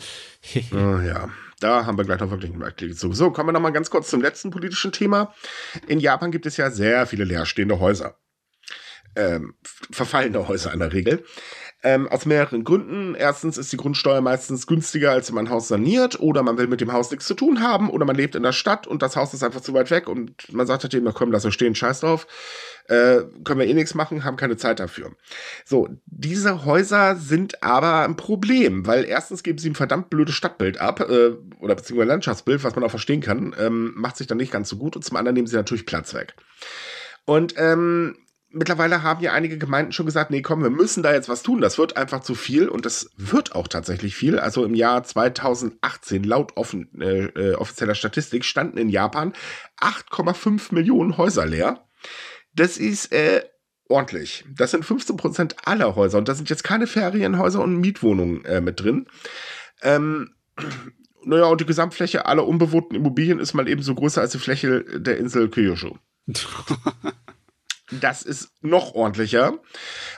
oh, ja. Da haben wir gleich noch wirklich einen Artikel zu. So, kommen wir noch mal ganz kurz zum letzten politischen Thema. In Japan gibt es ja sehr viele leerstehende Häuser ähm, verfallende Häuser in der Regel. Ähm, aus mehreren Gründen. Erstens ist die Grundsteuer meistens günstiger, als wenn man ein Haus saniert, oder man will mit dem Haus nichts zu tun haben, oder man lebt in der Stadt und das Haus ist einfach zu weit weg und man sagt halt eben, komm, lass es stehen, scheiß drauf. Äh, können wir eh nichts machen, haben keine Zeit dafür. So, diese Häuser sind aber ein Problem, weil erstens geben sie ein verdammt blödes Stadtbild ab, äh, oder beziehungsweise Landschaftsbild, was man auch verstehen kann, ähm, macht sich dann nicht ganz so gut und zum anderen nehmen sie natürlich Platz weg. Und ähm, mittlerweile haben ja einige Gemeinden schon gesagt, nee, komm, wir müssen da jetzt was tun. Das wird einfach zu viel und das wird auch tatsächlich viel. Also im Jahr 2018 laut offen, äh, äh, offizieller Statistik standen in Japan 8,5 Millionen Häuser leer. Das ist äh, ordentlich. Das sind 15 Prozent aller Häuser und da sind jetzt keine Ferienhäuser und Mietwohnungen äh, mit drin. Ähm, naja, und die Gesamtfläche aller unbewohnten Immobilien ist mal eben so größer als die Fläche der Insel Kyushu. Das ist noch ordentlicher.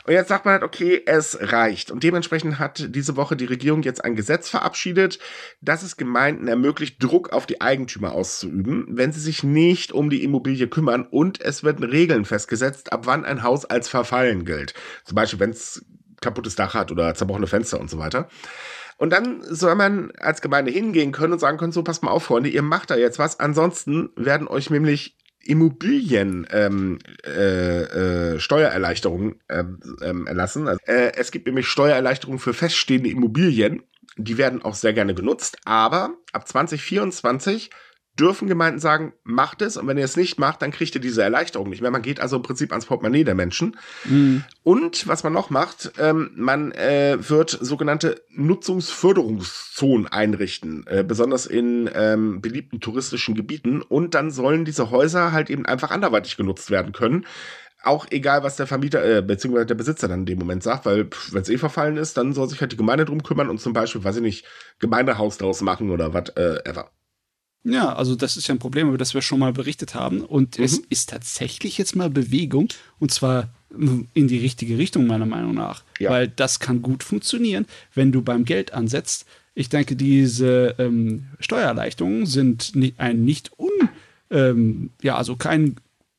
Und jetzt sagt man halt, okay, es reicht. Und dementsprechend hat diese Woche die Regierung jetzt ein Gesetz verabschiedet, das es Gemeinden ermöglicht, Druck auf die Eigentümer auszuüben, wenn sie sich nicht um die Immobilie kümmern. Und es werden Regeln festgesetzt, ab wann ein Haus als verfallen gilt. Zum Beispiel, wenn es kaputtes Dach hat oder zerbrochene Fenster und so weiter. Und dann soll man als Gemeinde hingehen können und sagen können, so passt mal auf, Freunde, ihr macht da jetzt was. Ansonsten werden euch nämlich Immobilien ähm, äh, äh, Steuererleichterungen ähm, ähm, erlassen. Also, äh, es gibt nämlich Steuererleichterungen für feststehende Immobilien. Die werden auch sehr gerne genutzt, aber ab 2024 dürfen Gemeinden sagen, macht es und wenn ihr es nicht macht, dann kriegt ihr diese Erleichterung nicht mehr. Man geht also im Prinzip ans Portemonnaie der Menschen. Mhm. Und was man noch macht, ähm, man äh, wird sogenannte Nutzungsförderungszonen einrichten, äh, besonders in ähm, beliebten touristischen Gebieten. Und dann sollen diese Häuser halt eben einfach anderweitig genutzt werden können auch egal, was der Vermieter, äh, beziehungsweise der Besitzer dann in dem Moment sagt, weil wenn es eh verfallen ist, dann soll sich halt die Gemeinde drum kümmern und zum Beispiel, weiß ich nicht, Gemeindehaus draus machen oder was äh, ever. Ja, also das ist ja ein Problem, über das wir schon mal berichtet haben. Und mhm. es ist tatsächlich jetzt mal Bewegung und zwar in die richtige Richtung, meiner Meinung nach. Ja. Weil das kann gut funktionieren, wenn du beim Geld ansetzt. Ich denke, diese ähm, Steuererleichterungen sind ein nicht un, ähm, ja, also kein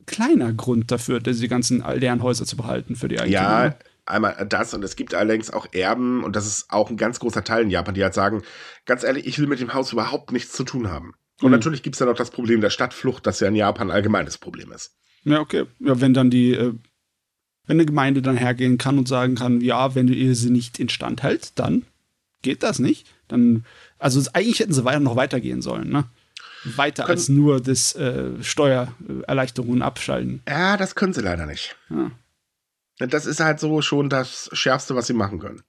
kleiner Grund dafür, diese ganzen leeren Häuser zu behalten für die Eigentümer. Ja, einmal das und es gibt allerdings auch Erben und das ist auch ein ganz großer Teil in Japan, die halt sagen, ganz ehrlich, ich will mit dem Haus überhaupt nichts zu tun haben. Und mhm. natürlich gibt es dann auch das Problem der Stadtflucht, das ja in Japan ein allgemeines Problem ist. Ja, okay. Ja, wenn dann die, äh, wenn eine Gemeinde dann hergehen kann und sagen kann, ja, wenn ihr sie nicht instand hält, dann geht das nicht. Dann, also eigentlich hätten sie weiter noch weitergehen sollen, ne? weiter können, als nur das äh, Steuererleichterungen abschalten. Ja, das können sie leider nicht. Ja. Das ist halt so schon das Schärfste, was sie machen können.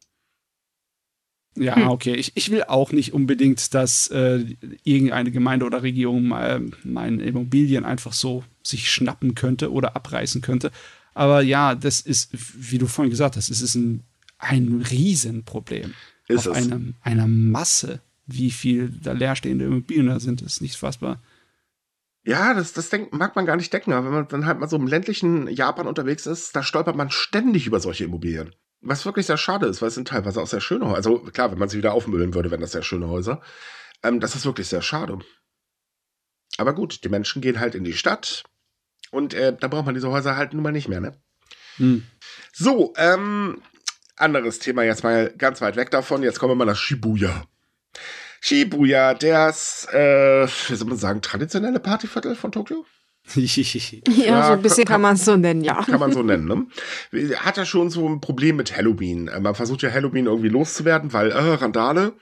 Ja, hm. okay. Ich, ich will auch nicht unbedingt, dass äh, irgendeine Gemeinde oder Regierung mal meine Immobilien einfach so sich schnappen könnte oder abreißen könnte. Aber ja, das ist, wie du vorhin gesagt hast, es ist ein, ein Riesenproblem. Ist auf es. Einem, einer Masse wie viel da leerstehende Immobilien da sind, ist nicht fassbar. Ja, das, das denk, mag man gar nicht denken, aber wenn man dann halt mal so im ländlichen Japan unterwegs ist, da stolpert man ständig über solche Immobilien. Was wirklich sehr schade ist, weil es sind teilweise auch sehr schöne Häuser. Also klar, wenn man sie wieder aufmüllen würde, wären das sehr schöne Häuser. Ähm, das ist wirklich sehr schade. Aber gut, die Menschen gehen halt in die Stadt und äh, da braucht man diese Häuser halt nun mal nicht mehr, ne? Hm. So, ähm, anderes Thema jetzt mal ganz weit weg davon. Jetzt kommen wir mal nach Shibuya. Shibuya, das, äh, wie soll man sagen, traditionelle Partyviertel von Tokio? Ja, so ein bisschen kann, kann man es so nennen, ja. Kann man so nennen, ne? Hat er schon so ein Problem mit Halloween. Äh, man versucht ja Halloween irgendwie loszuwerden, weil, äh, Randale.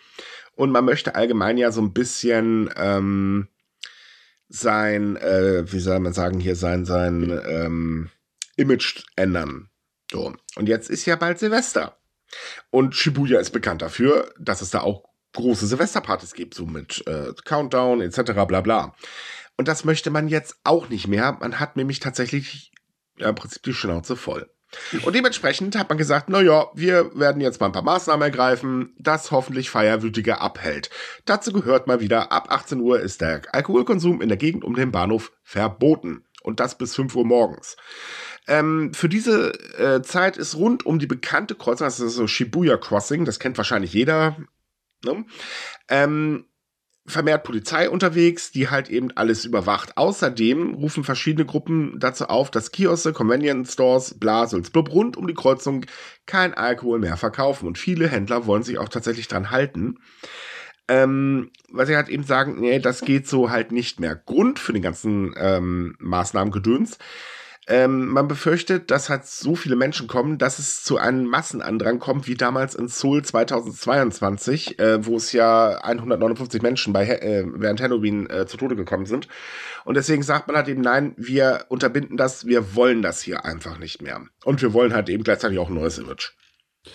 Und man möchte allgemein ja so ein bisschen ähm, sein, äh, wie soll man sagen, hier sein, sein ähm, Image ändern. So. Und jetzt ist ja bald Silvester. Und Shibuya ist bekannt dafür, dass es da auch große Silvesterpartys gibt, so mit äh, Countdown etc. bla bla. Und das möchte man jetzt auch nicht mehr. Man hat nämlich tatsächlich ja, im Prinzip die Schnauze voll. Und dementsprechend hat man gesagt, na ja, wir werden jetzt mal ein paar Maßnahmen ergreifen, das hoffentlich Feierwütige abhält. Dazu gehört mal wieder, ab 18 Uhr ist der Alkoholkonsum in der Gegend um den Bahnhof verboten. Und das bis 5 Uhr morgens. Ähm, für diese äh, Zeit ist rund um die bekannte Kreuzung, das ist so Shibuya Crossing, das kennt wahrscheinlich jeder, Ne? Ähm, vermehrt Polizei unterwegs, die halt eben alles überwacht. Außerdem rufen verschiedene Gruppen dazu auf, dass Kioske, Convenience Stores, Blasels, blub rund um die Kreuzung kein Alkohol mehr verkaufen. Und viele Händler wollen sich auch tatsächlich dran halten. Ähm, weil sie halt eben sagen, nee, das geht so halt nicht mehr. Grund für den ganzen ähm, Maßnahmengedöns ähm, man befürchtet, dass halt so viele Menschen kommen, dass es zu einem Massenandrang kommt, wie damals in Seoul 2022, äh, wo es ja 159 Menschen bei, äh, während Halloween äh, zu Tode gekommen sind. Und deswegen sagt man halt eben, nein, wir unterbinden das, wir wollen das hier einfach nicht mehr. Und wir wollen halt eben gleichzeitig auch ein neues Image.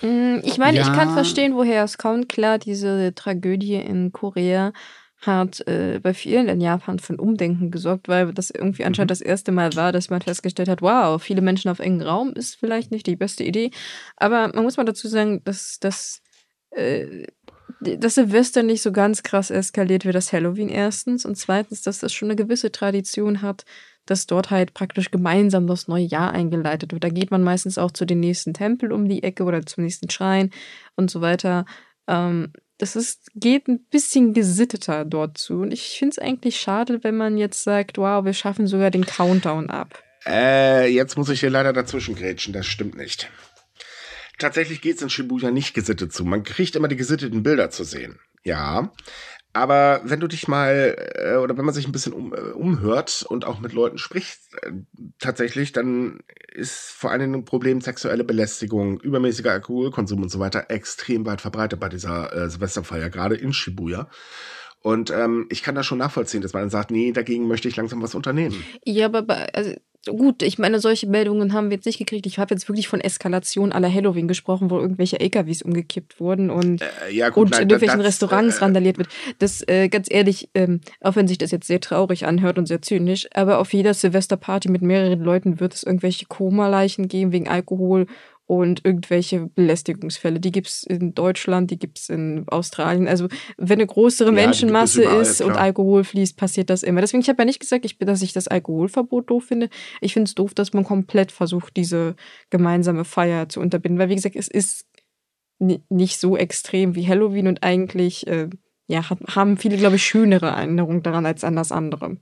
Mm, ich meine, ja. ich kann verstehen, woher es kommt. Klar, diese Tragödie in Korea hat äh, bei vielen in Japan für ein Umdenken gesorgt, weil das irgendwie anscheinend mhm. das erste Mal war, dass man festgestellt hat, wow, viele Menschen auf engem Raum ist vielleicht nicht die beste Idee. Aber man muss mal dazu sagen, dass das äh, dass Silvester nicht so ganz krass eskaliert wie das Halloween erstens und zweitens, dass das schon eine gewisse Tradition hat, dass dort halt praktisch gemeinsam das neue Jahr eingeleitet wird. Da geht man meistens auch zu den nächsten Tempel um die Ecke oder zum nächsten Schrein und so weiter. Ähm, das ist, geht ein bisschen gesitteter dort zu. Und ich finde es eigentlich schade, wenn man jetzt sagt, wow, wir schaffen sogar den Countdown ab. Äh, jetzt muss ich hier leider dazwischen grätschen, das stimmt nicht. Tatsächlich geht es in Shibuya nicht gesittet zu. Man kriegt immer die gesitteten Bilder zu sehen. Ja. Aber wenn du dich mal äh, oder wenn man sich ein bisschen um, äh, umhört und auch mit Leuten spricht, äh, tatsächlich, dann ist vor allem ein Problem sexuelle Belästigung, übermäßiger Alkoholkonsum und so weiter extrem weit verbreitet bei dieser Silvesterfeier, gerade in Shibuya. Und ähm, ich kann das schon nachvollziehen, dass man dann sagt, nee, dagegen möchte ich langsam was unternehmen. Ja, aber also gut, ich meine, solche Meldungen haben wir jetzt nicht gekriegt. Ich habe jetzt wirklich von Eskalation aller Halloween gesprochen, wo irgendwelche LKWs umgekippt wurden und, Äh, ja, gut, und nein, in irgendwelchen das, Restaurants äh, randaliert wird. Das, äh, ganz ehrlich, ähm, auch wenn sich das jetzt sehr traurig anhört und sehr zynisch, aber auf jeder Silvesterparty mit mehreren Leuten wird es irgendwelche Komaleichen geben wegen Alkohol und irgendwelche Belästigungsfälle. Die gibt's in Deutschland, die gibt's in Australien. Also wenn eine größere Ja, gibt es Menschenmasse überall, ist und klar. Alkohol fließt, passiert das immer. Deswegen, ich habe ja nicht gesagt, ich, dass ich das Alkoholverbot doof finde. Ich finde es doof, dass man komplett versucht, diese gemeinsame Feier zu unterbinden. Weil, wie gesagt, es ist ni- nicht so extrem wie Halloween und eigentlich äh, ja, haben viele, glaube ich, schönere Erinnerungen daran als an das andere.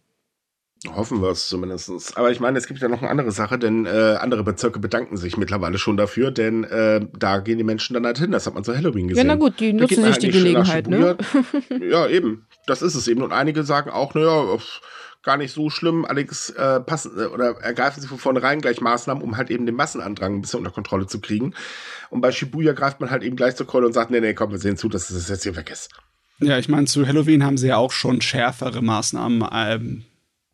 Hoffen wir es zumindest. Aber ich meine, es gibt ja noch eine andere Sache, denn äh, andere Bezirke bedanken sich mittlerweile schon dafür, denn äh, da gehen die Menschen dann halt hin. Das hat man zu Halloween Ja, gesehen. na gut, die Da nutzen sich die halt Gelegenheit, ne? Ja, eben. Das ist es eben. Und einige sagen auch, naja, gar nicht so schlimm. Allerdings äh, passen äh, oder ergreifen sie von vornherein gleich Maßnahmen, um halt eben den Massenandrang ein bisschen unter Kontrolle zu kriegen. Und bei Shibuya greift man halt eben gleich zur Keule und sagt, nee, nee, komm, wir sehen zu, dass das jetzt hier weg ist. Ja, ich meine, zu Halloween haben sie ja auch schon schärfere Maßnahmen ähm,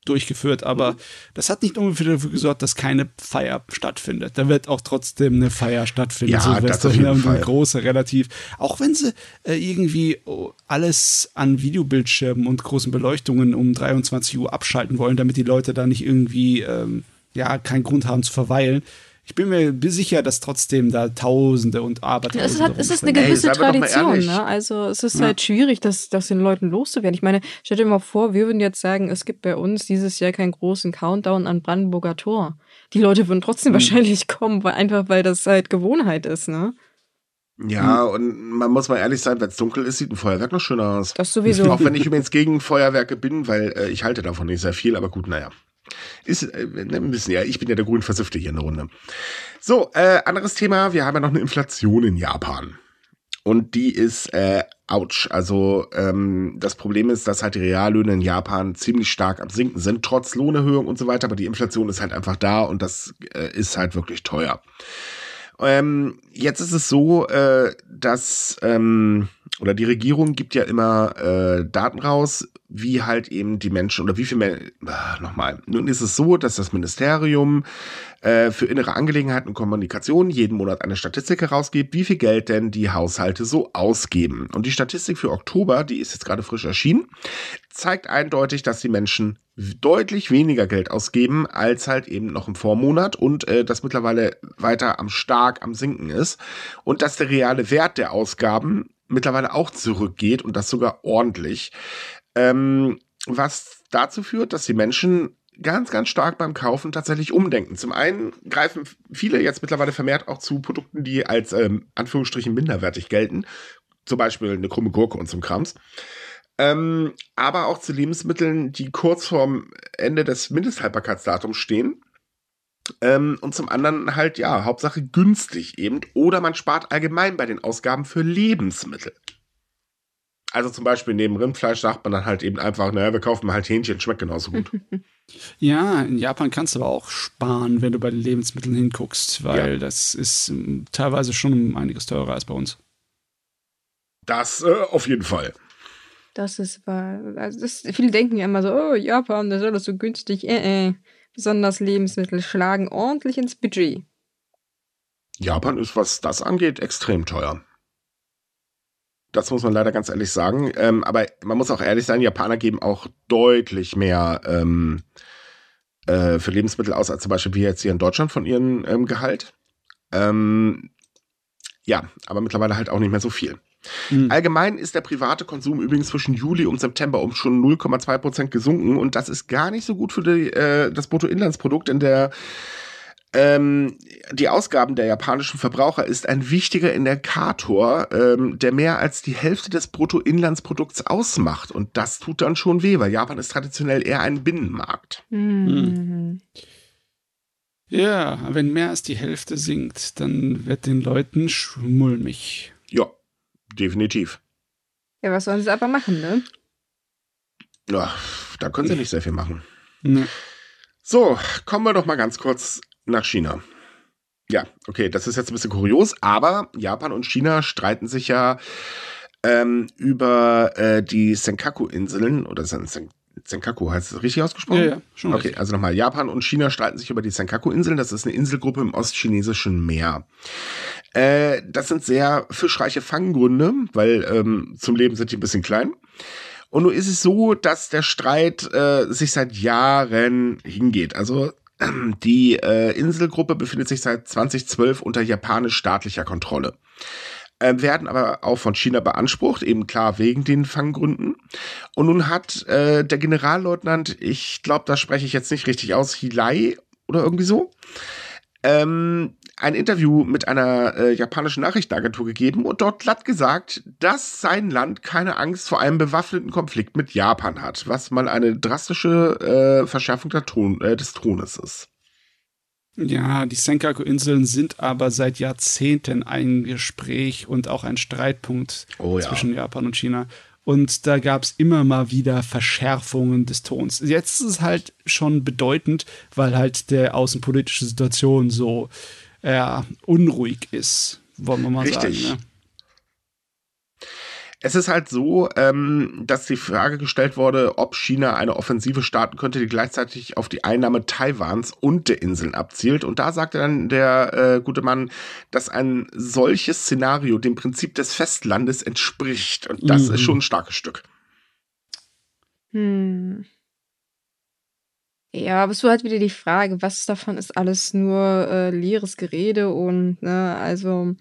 durchgeführt, aber das hat nicht unbedingt dafür gesorgt, dass keine Feier stattfindet. Da wird auch trotzdem eine Feier stattfinden. Ja, Silvester, das auf eine große relativ. Auch wenn sie äh, irgendwie oh, alles an Videobildschirmen und großen Beleuchtungen um 23 Uhr abschalten wollen, damit die Leute da nicht irgendwie ähm, ja keinen Grund haben zu verweilen. Ich bin mir sicher, dass trotzdem da Tausende und Abertausende. Ja, es, es ist eine. Ey, gewisse mal Tradition, ne? Also es ist halt schwierig, das, das den Leuten loszuwerden. Ich meine, stell dir mal vor, wir würden jetzt sagen, es gibt bei uns dieses Jahr keinen großen Countdown an Brandenburger Tor. Die Leute würden trotzdem wahrscheinlich kommen, weil einfach weil das halt Gewohnheit ist, ne? Ja, und man muss mal ehrlich sein, wenn es dunkel ist, sieht ein Feuerwerk noch schöner aus. Das sowieso. Auch wenn ich übrigens gegen Feuerwerke bin, weil äh, ich halte davon nicht sehr viel, aber gut, naja. Ist, äh, ne, ein bisschen, ja, ich bin ja der grün Versiffte hier in der Runde. So, äh, anderes Thema, wir haben ja noch eine Inflation in Japan. Und die ist, äh, ouch. Also ähm, das Problem ist, dass halt die Reallöhne in Japan ziemlich stark am Sinken sind, trotz Lohnerhöhung und so weiter, aber die Inflation ist halt einfach da und das äh, ist halt wirklich teuer. Ähm, jetzt ist es so, äh, dass ähm, oder die Regierung gibt ja immer äh, Daten raus, wie halt eben die Menschen oder wie viel mehr. Ah, nochmal. Nun ist es so, dass das Ministerium äh, für innere Angelegenheiten und Kommunikation jeden Monat eine Statistik herausgibt, wie viel Geld denn die Haushalte so ausgeben. Und die Statistik für Oktober, die ist jetzt gerade frisch erschienen, zeigt eindeutig, dass die Menschen deutlich weniger Geld ausgeben als halt eben noch im Vormonat und äh, das mittlerweile weiter am stark am sinken ist und dass der reale Wert der Ausgaben mittlerweile auch zurückgeht und das sogar ordentlich. Ähm, was dazu führt, dass die Menschen ganz, ganz stark beim Kaufen tatsächlich umdenken. Zum einen greifen viele jetzt mittlerweile vermehrt auch zu Produkten, die als ähm, Anführungsstrichen minderwertig gelten. Zum Beispiel eine krumme Gurke und zum Krams. Ähm, aber auch zu Lebensmitteln, die kurz vorm Ende des Mindesthaltbarkeitsdatums stehen. Ähm, und zum anderen halt, ja, Hauptsache günstig eben. Oder man spart allgemein bei den Ausgaben für Lebensmittel. Also zum Beispiel neben Rindfleisch sagt man dann halt eben einfach, naja, wir kaufen halt Hähnchen, schmeckt genauso gut. Ja, in Japan kannst du aber auch sparen, wenn du bei den Lebensmitteln hinguckst, weil Ja. das ist ähm, teilweise schon einiges teurer als bei uns. Das äh, auf jeden Fall. Das ist wahr. Also das, viele denken ja immer so, oh, Japan, das ist alles so günstig. Äh, äh. Besonders Lebensmittel schlagen ordentlich ins Budget. Japan ist, was das angeht, extrem teuer. Das muss man leider ganz ehrlich sagen. Ähm, aber man muss auch ehrlich sein, Japaner geben auch deutlich mehr ähm, äh, für Lebensmittel aus, als zum Beispiel wir jetzt hier in Deutschland von ihrem ähm, Gehalt. Ähm, ja, aber mittlerweile halt auch nicht mehr so viel. Mhm. Allgemein ist der private Konsum übrigens zwischen Juli und September um schon 0,2 Prozent gesunken und das ist gar nicht so gut für die, äh, das Bruttoinlandsprodukt, denn der ähm, die Ausgaben der japanischen Verbraucher ist ein wichtiger Indikator, ähm, der mehr als die Hälfte des Bruttoinlandsprodukts ausmacht. Und das tut dann schon weh, weil Japan ist traditionell eher ein Binnenmarkt. Mhm. Ja, wenn mehr als die Hälfte sinkt, dann wird den Leuten schmulmig. Ja, definitiv. Ja, was sollen sie aber machen, ne? Ja, da können sie nicht sehr viel machen. Ne. So, kommen wir doch mal ganz kurz nach China. Ja, okay, das ist jetzt ein bisschen kurios, aber Japan und China streiten sich ja ähm, über äh, die Senkaku-Inseln oder Sen Sen Senkaku heißt es richtig ausgesprochen? Ja, ja, schon. Okay, also nochmal. Japan und China streiten sich über die Senkaku-Inseln. Das ist eine Inselgruppe im ostchinesischen Meer. Äh, das sind sehr fischreiche Fanggründe, weil ähm, zum Leben sind die ein bisschen klein. Und nun ist es so, dass der Streit äh, sich seit Jahren hingeht. Also die äh, Inselgruppe befindet sich seit 2012 unter japanisch-staatlicher Kontrolle äh, werden aber auch von China beansprucht, eben klar wegen den Fanggründen. Und nun hat äh, der Generalleutnant, ich glaube, da spreche ich jetzt nicht richtig aus, Hilai oder irgendwie so, ähm, ein Interview mit einer äh, japanischen Nachrichtenagentur gegeben und dort glatt gesagt, dass sein Land keine Angst vor einem bewaffneten Konflikt mit Japan hat, was mal eine drastische äh, Verschärfung Ton, äh, des Tones ist. Ja, die Senkaku-Inseln sind aber seit Jahrzehnten ein Gespräch und auch ein Streitpunkt oh, ja. zwischen Japan und China. Und da gab es immer mal wieder Verschärfungen des Tons. Jetzt ist es halt schon bedeutend, weil halt der außenpolitische Situation so äh, unruhig ist, wollen wir mal Richtig. sagen. Ne? Es ist halt so, ähm, dass die Frage gestellt wurde, ob China eine Offensive starten könnte, die gleichzeitig auf die Einnahme Taiwans und der Inseln abzielt. Und da sagte dann der äh, gute Mann, dass ein solches Szenario dem Prinzip des Festlandes entspricht. Und das mhm. ist schon ein starkes Stück. Hm. Ja, aber es war halt wieder die Frage, was davon ist alles nur äh, leeres Gerede und, ne, also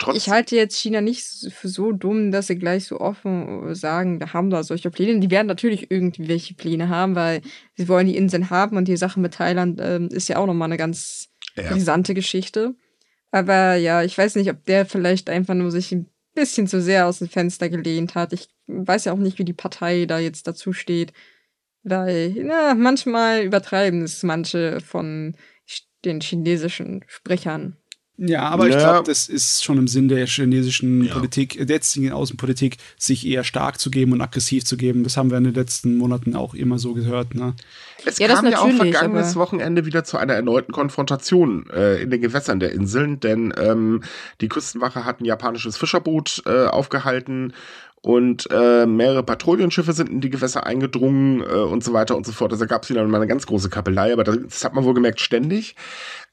Trotz ich halte jetzt China nicht für so dumm, dass sie gleich so offen äh, sagen, wir haben da solche Pläne. Die werden natürlich irgendwelche Pläne haben, weil sie wollen die Inseln haben und die Sache mit Thailand ähm, ist ja auch nochmal eine ganz ja. brisante Geschichte. Aber ja, ich weiß nicht, ob der vielleicht einfach nur sich ein bisschen zu sehr aus dem Fenster gelehnt hat. Ich weiß ja auch nicht, wie die Partei da jetzt dazu steht. Weil, na, manchmal übertreiben es manche von den chinesischen Sprechern. Ja, aber ja. ich glaube, das ist schon im Sinn der chinesischen ja. Politik, der jetzigen Außenpolitik, sich eher stark zu geben und aggressiv zu geben. Das haben wir in den letzten Monaten auch immer so gehört. Ne? Es ja, kam ja auch vergangenes Wochenende wieder zu einer erneuten Konfrontation äh, in den Gewässern der Inseln, denn ähm, die Küstenwache hat ein japanisches Fischerboot äh, aufgehalten und äh, mehrere Patrouillenschiffe sind in die Gewässer eingedrungen äh, und so weiter und so fort. Also gab es wieder mal eine ganz große Kappelei, aber das hat man wohl gemerkt ständig.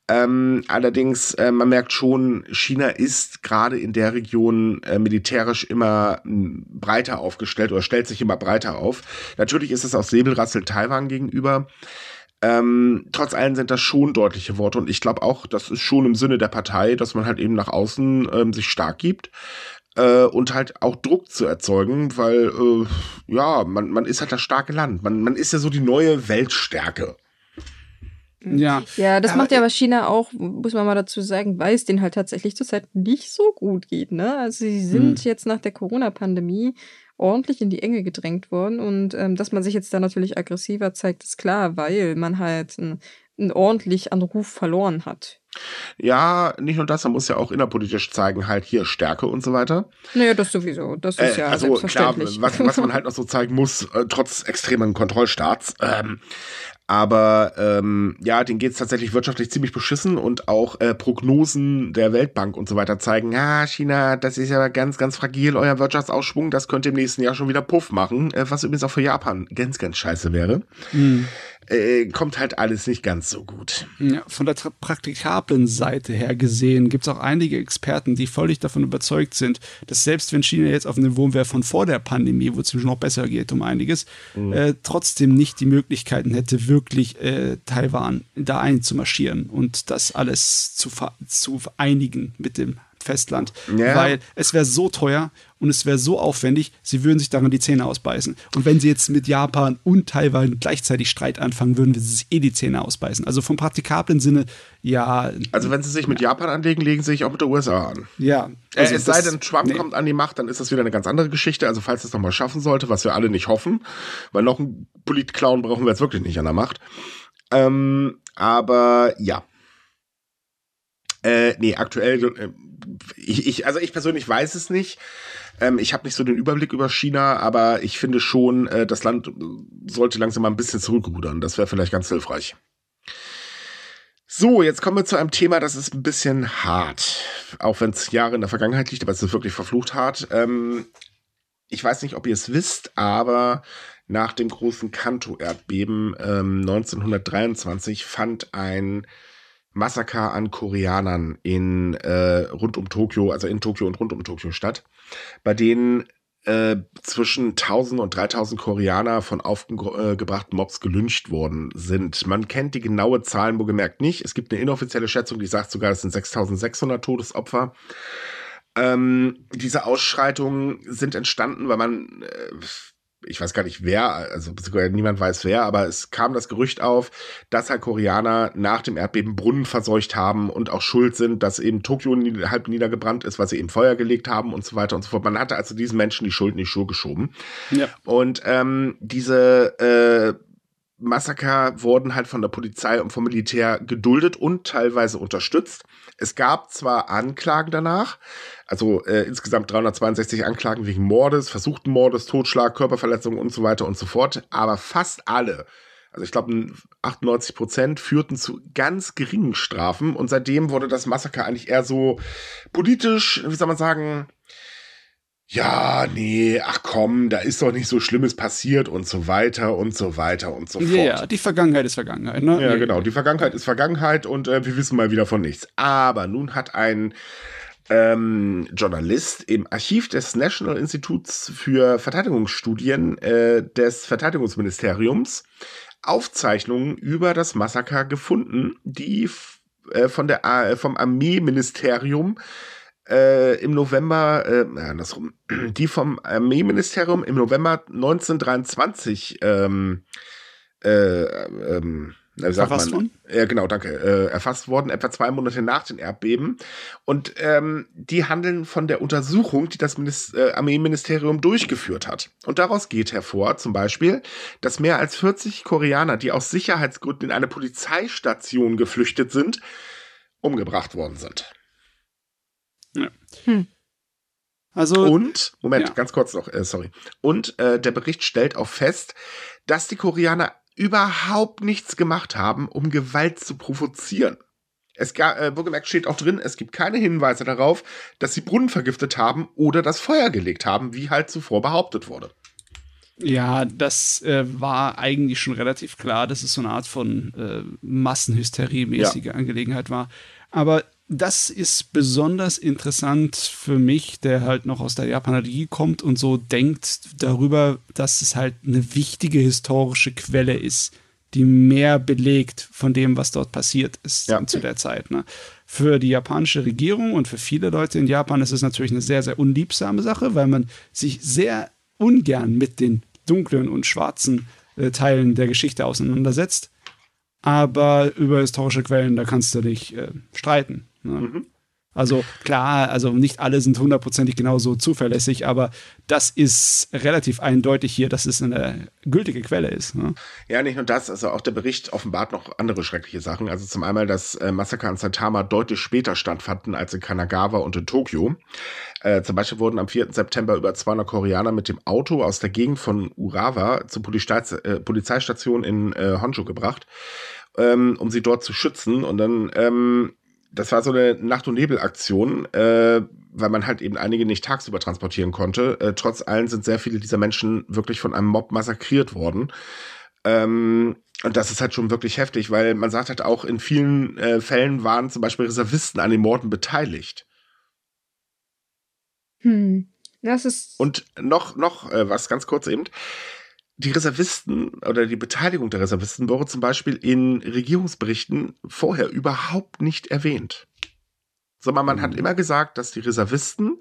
Ähm, allerdings, äh, man merkt schon, China ist gerade in der Region äh, militärisch immer breiter aufgestellt oder stellt sich immer breiter auf. Natürlich ist es auch Säbelrassel Taiwan gegenüber. Ähm, trotz allem sind das schon deutliche Worte und ich glaube auch, das ist schon im Sinne der Partei, dass man halt eben nach außen ähm, sich stark gibt äh, und halt auch Druck zu erzeugen, weil äh, ja, man, man ist halt das starke Land. Man, man ist ja so die neue Weltstärke. Ja. Ja, das aber macht ja aber China auch, muss man mal dazu sagen, weil es denen halt tatsächlich zurzeit nicht so gut geht, ne? Also sie sind hm. jetzt nach der Corona-Pandemie ordentlich in die Enge gedrängt worden und ähm, dass man sich jetzt da natürlich aggressiver zeigt, ist klar, weil man halt einen, einen ordentlich an Ruf verloren hat. Ja, nicht nur das, man muss ja auch innerpolitisch zeigen, halt hier Stärke und so weiter. Naja, das sowieso. Das ist äh, ja also selbstverständlich. Klar, was, was man halt noch so zeigen muss, äh, trotz extremen Kontrollstaats. Ähm, aber ähm, ja, denen geht's tatsächlich wirtschaftlich ziemlich beschissen und auch äh, Prognosen der Weltbank und so weiter zeigen, ja, China, das ist ja ganz, ganz fragil, euer Wirtschaftsausschwung, das könnte im nächsten Jahr schon wieder Puff machen, äh, was übrigens auch für Japan ganz, ganz scheiße wäre. Mhm äh, kommt halt alles nicht ganz so gut. Ja, von der praktikablen Seite her gesehen gibt es auch einige Experten, die völlig davon überzeugt sind, dass selbst wenn China jetzt auf dem Niveau wäre von vor der Pandemie, wo es noch besser geht um einiges, mhm. äh, trotzdem nicht die Möglichkeiten hätte, wirklich äh, Taiwan da einzumarschieren und das alles zu, zu vereinigen mit dem Festland, ja. weil es wäre so teuer und es wäre so aufwendig, sie würden sich daran die Zähne ausbeißen. Und wenn sie jetzt mit Japan und Taiwan gleichzeitig Streit anfangen, würden wir sich eh die Zähne ausbeißen. Also vom praktikablen Sinne, ja. Also wenn sie sich mit Japan anlegen, legen sie sich auch mit der USA an. Ja. Äh, also äh, es sei denn, Trump nee. kommt an die Macht, dann ist das wieder eine ganz andere Geschichte. Also falls es nochmal schaffen sollte, was wir alle nicht hoffen, weil noch einen Politclown brauchen wir jetzt wirklich nicht an der Macht. Ähm, aber ja. Äh, nee, aktuell äh, ich, ich, also ich persönlich weiß es nicht. Ähm, ich habe nicht so den Überblick über China, aber ich finde schon, äh, das Land sollte langsam mal ein bisschen zurückrudern. Das wäre vielleicht ganz hilfreich. So, jetzt kommen wir zu einem Thema, das ist ein bisschen hart. Auch wenn es Jahre in der Vergangenheit liegt, aber es ist wirklich verflucht hart. Ähm, ich weiß nicht, ob ihr es wisst, aber nach dem großen Kanto-Erdbeben ähm, 1923 fand ein Massaker an Koreanern in äh, rund um Tokio, also in Tokio und rund um Tokio statt, bei denen äh, zwischen 1000 und 3000 Koreaner von aufgebrachten Mobs gelyncht worden sind. Man kennt die genaue Zahlen wohlgemerkt nicht. Es gibt eine inoffizielle Schätzung, die sagt sogar, es sind 6600 Todesopfer. Ähm, diese Ausschreitungen sind entstanden, weil man äh, ich weiß gar nicht wer, also niemand weiß wer, aber es kam das Gerücht auf, dass halt Koreaner nach dem Erdbeben Brunnen verseucht haben und auch schuld sind, dass eben Tokio halb niedergebrannt ist, weil sie eben Feuer gelegt haben und so weiter und so fort. Man hatte also diesen Menschen die Schuld in die Schuhe geschoben. Ja. Und ähm, diese äh, Massaker wurden halt von der Polizei und vom Militär geduldet und teilweise unterstützt. Es gab zwar Anklagen danach, also äh, insgesamt 362 Anklagen wegen Mordes, versuchten Mordes, Totschlag, Körperverletzung und so weiter und so fort, aber fast alle, also ich glaube 98 Prozent, führten zu ganz geringen Strafen und seitdem wurde das Massaker eigentlich eher so politisch, wie soll man sagen, ja, nee, ach komm, da ist doch nicht so Schlimmes passiert und so weiter und so weiter und so fort. Ja, die Vergangenheit ist Vergangenheit, ne? Ja, genau, die Vergangenheit ist Vergangenheit und äh, wir wissen mal wieder von nichts. Aber nun hat ein ähm, Journalist im Archiv des National Instituts für Verteidigungsstudien äh, des Verteidigungsministeriums. Aufzeichnungen über das Massaker gefunden, die äh, von der, äh, vom Armeeministerium äh, im November, äh, andersrum, die vom Armeeministerium im November 1923 ähm, äh, ähm, erfasst worden? Ja, genau, danke. Äh, erfasst worden, etwa zwei Monate nach den Erdbeben. Und ähm, die handeln von der Untersuchung, die das Minis äh, Armeeministerium durchgeführt hat. Und daraus geht hervor, zum Beispiel, dass mehr als 40 Koreaner, die aus Sicherheitsgründen in eine Polizeistation geflüchtet sind, umgebracht worden sind. Ja. Hm. Also, und, Moment, ja. ganz kurz noch, äh, sorry. Und äh, der Bericht stellt auch fest, dass die Koreaner überhaupt nichts gemacht haben, um Gewalt zu provozieren. Es gab, äh, wohlgemerkt steht auch drin, es gibt keine Hinweise darauf, dass sie Brunnen vergiftet haben oder das Feuer gelegt haben, wie halt zuvor behauptet wurde. Ja, das äh, war eigentlich schon relativ klar, dass es so eine Art von äh, Massenhysterie-mäßige ja. Angelegenheit war. Aber das ist besonders interessant für mich, der halt noch aus der Japanologie kommt und so denkt darüber, dass es halt eine wichtige historische Quelle ist, die mehr belegt von dem, was dort passiert ist ja. zu der Zeit. Ne? Für die japanische Regierung und für viele Leute in Japan ist es natürlich eine sehr, sehr unliebsame Sache, weil man sich sehr ungern mit den dunklen und schwarzen äh, Teilen der Geschichte auseinandersetzt. Aber über historische Quellen, da kannst du dich äh, streiten. Ne? Mhm. Also klar, also nicht alle sind hundertprozentig genauso zuverlässig, aber das ist relativ eindeutig hier, dass es eine gültige Quelle ist. Ne? Ja, nicht nur das, also auch der Bericht offenbart noch andere schreckliche Sachen. Also zum einen, dass äh, Massaker in Saitama deutlich später stattfanden als in Kanagawa und in Tokio. Äh, zum Beispiel wurden am 4. September über 200 Koreaner mit dem Auto aus der Gegend von Urawa zur Polizei, äh, Polizeistation in äh, Honshu gebracht, ähm, um sie dort zu schützen. Und dann ähm, das war so eine Nacht- und Nebel-Aktion, äh, weil man halt eben einige nicht tagsüber transportieren konnte. Äh, trotz allem sind sehr viele dieser Menschen wirklich von einem Mob massakriert worden. Ähm, und das ist halt schon wirklich heftig, weil man sagt halt auch, in vielen äh, Fällen waren zum Beispiel Reservisten an den Morden beteiligt. Hm. Das ist. Und noch, noch äh, was ganz kurz eben die Reservisten oder die Beteiligung der Reservisten wurde zum Beispiel in Regierungsberichten vorher überhaupt nicht erwähnt. Sondern man mhm. hat immer gesagt, dass die Reservisten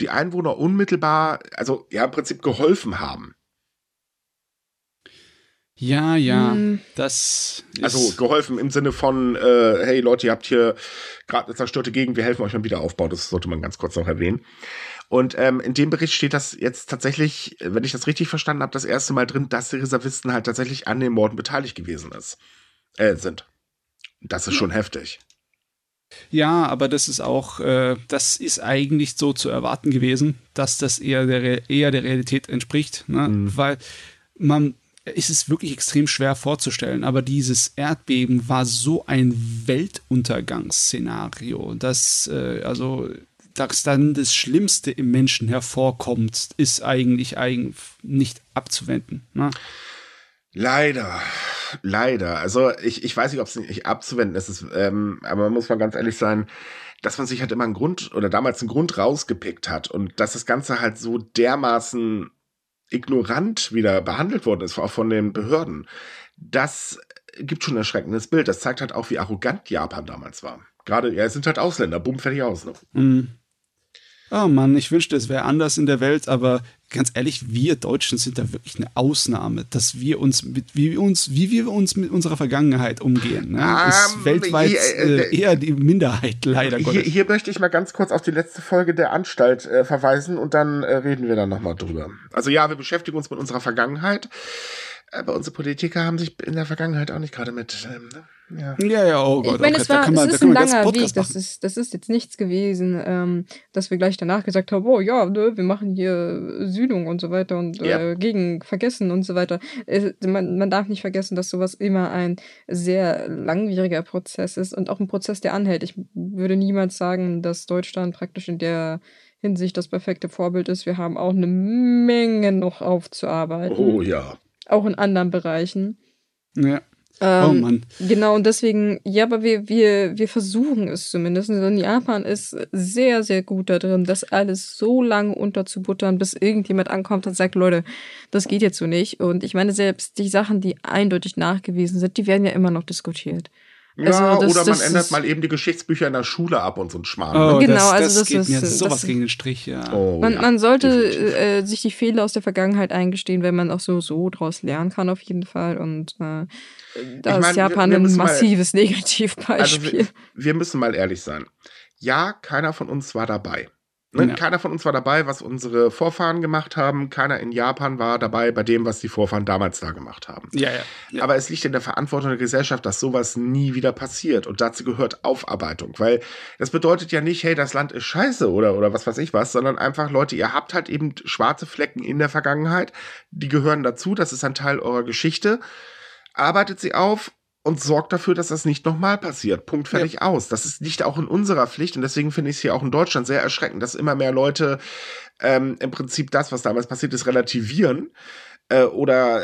die Einwohner unmittelbar, also ja, im Prinzip geholfen haben. Ja, ja, hm. das Also geholfen im Sinne von, äh, hey Leute, ihr habt hier gerade eine zerstörte Gegend, wir helfen euch beim Wiederaufbau. Das sollte man ganz kurz noch erwähnen. Und ähm, in dem Bericht steht das jetzt tatsächlich, wenn ich das richtig verstanden habe, das erste Mal drin, dass die Reservisten halt tatsächlich an den Morden beteiligt gewesen ist, äh, sind. Das ist schon heftig. Ja, aber das ist auch, äh, das ist eigentlich so zu erwarten gewesen, dass das eher der, eher der Realität entspricht, ne? Mhm. weil man es ist wirklich extrem schwer vorzustellen, aber dieses Erdbeben war so ein Weltuntergangsszenario, dass äh, also dass dann das Schlimmste im Menschen hervorkommt, ist eigentlich, eigentlich nicht abzuwenden. Ne? Leider, leider. Also ich, ich weiß nicht, ob es nicht abzuwenden ist, ähm, aber man muss mal ganz ehrlich sein, dass man sich halt immer einen Grund oder damals einen Grund rausgepickt hat und dass das Ganze halt so dermaßen ignorant wieder behandelt worden ist, auch von den Behörden. Das gibt schon ein erschreckendes Bild. Das zeigt halt auch, wie arrogant Japan damals war. Gerade, ja, es sind halt Ausländer, bumm, fertig aus. Ne? Mhm. Oh Mann, ich wünschte, es wäre anders in der Welt, aber ganz ehrlich, wir Deutschen sind da wirklich eine Ausnahme, dass wir uns mit, wie wir uns, wie wir uns mit unserer Vergangenheit umgehen, ne? um, ist ähm, weltweit hier, äh, äh, eher die Minderheit, leider hier, Gottes. Hier möchte ich mal ganz kurz auf die letzte Folge der Anstalt äh, verweisen und dann äh, reden wir dann nochmal drüber. Also ja, wir beschäftigen uns mit unserer Vergangenheit. Aber unsere Politiker haben sich in der Vergangenheit auch nicht gerade mit. Ähm, ne? Ja. ja, ja, oh Gott. Ich meine, okay, es, war, da man, es ist ein langer Weg. Das ist, das ist jetzt nichts gewesen, ähm, dass wir gleich danach gesagt haben, oh ja, ne, wir machen hier Sühnung und so weiter und ja. äh, gegen Vergessen und so weiter. Es, man, man darf nicht vergessen, dass sowas immer ein sehr langwieriger Prozess ist und auch ein Prozess, der anhält. Ich würde niemals sagen, dass Deutschland praktisch in der Hinsicht das perfekte Vorbild ist. Wir haben auch eine Menge noch aufzuarbeiten. Oh ja. Auch in anderen Bereichen. Ja. Ähm, oh Mann. Genau, und deswegen, ja, aber wir, wir, wir versuchen es zumindest. Und Japan ist sehr, sehr gut da drin, das alles so lange unterzubuttern, bis irgendjemand ankommt und sagt, Leute, das geht jetzt so nicht. Und ich meine, selbst die Sachen, die eindeutig nachgewiesen sind, die werden ja immer noch diskutiert. Also ja, das, oder man ändert mal eben die Geschichtsbücher in der Schule ab und so ein Schmarrn. Oh, genau, das, also das, das geht ist, mir sowas gegen den Strich, ja. Oh, man, ja, man, sollte äh, sich die Fehler aus der Vergangenheit eingestehen, wenn man auch so, so draus lernen kann, auf jeden Fall. Und äh, da ich ist Japan wir, wir ein massives mal, Negativbeispiel. Also wir, wir müssen mal ehrlich sein. Ja, keiner von uns war dabei. Ne? Ja. Keiner von uns war dabei, was unsere Vorfahren gemacht haben. Keiner in Japan war dabei bei dem, was die Vorfahren damals da gemacht haben. Ja, ja, ja. Aber es liegt in der Verantwortung der Gesellschaft, dass sowas nie wieder passiert. Und dazu gehört Aufarbeitung. Weil das bedeutet ja nicht, hey, das Land ist scheiße oder, oder was weiß ich was, sondern einfach, Leute, ihr habt halt eben schwarze Flecken in der Vergangenheit. Die gehören dazu. Das ist ein Teil eurer Geschichte. Arbeitet sie auf und sorgt dafür, dass das nicht nochmal passiert. Punkt fertig ja. aus. Das ist nicht auch in unserer Pflicht und deswegen finde ich es hier auch in Deutschland sehr erschreckend, dass immer mehr Leute ähm, im Prinzip das, was damals passiert ist, relativieren äh, oder,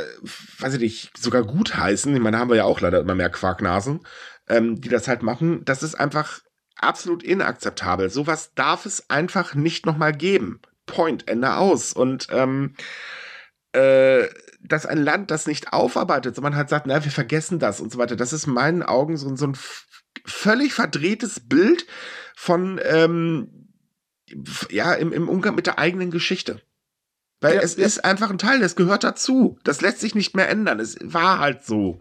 weiß ich nicht, sogar gutheißen. Ich meine, da haben wir ja auch leider immer mehr Quarknasen, ähm, die das halt machen. Das ist einfach absolut inakzeptabel. Sowas darf es einfach nicht nochmal geben. Point, Ende aus. Und ähm, äh, dass ein Land das nicht aufarbeitet, sondern halt sagt, na, wir vergessen das und so weiter. Das ist in meinen Augen so, so ein völlig verdrehtes Bild von, ähm, ja, im, im Umgang mit der eigenen Geschichte. Weil ja, es ja. ist einfach ein Teil, das gehört dazu. Das lässt sich nicht mehr ändern. Es war halt so.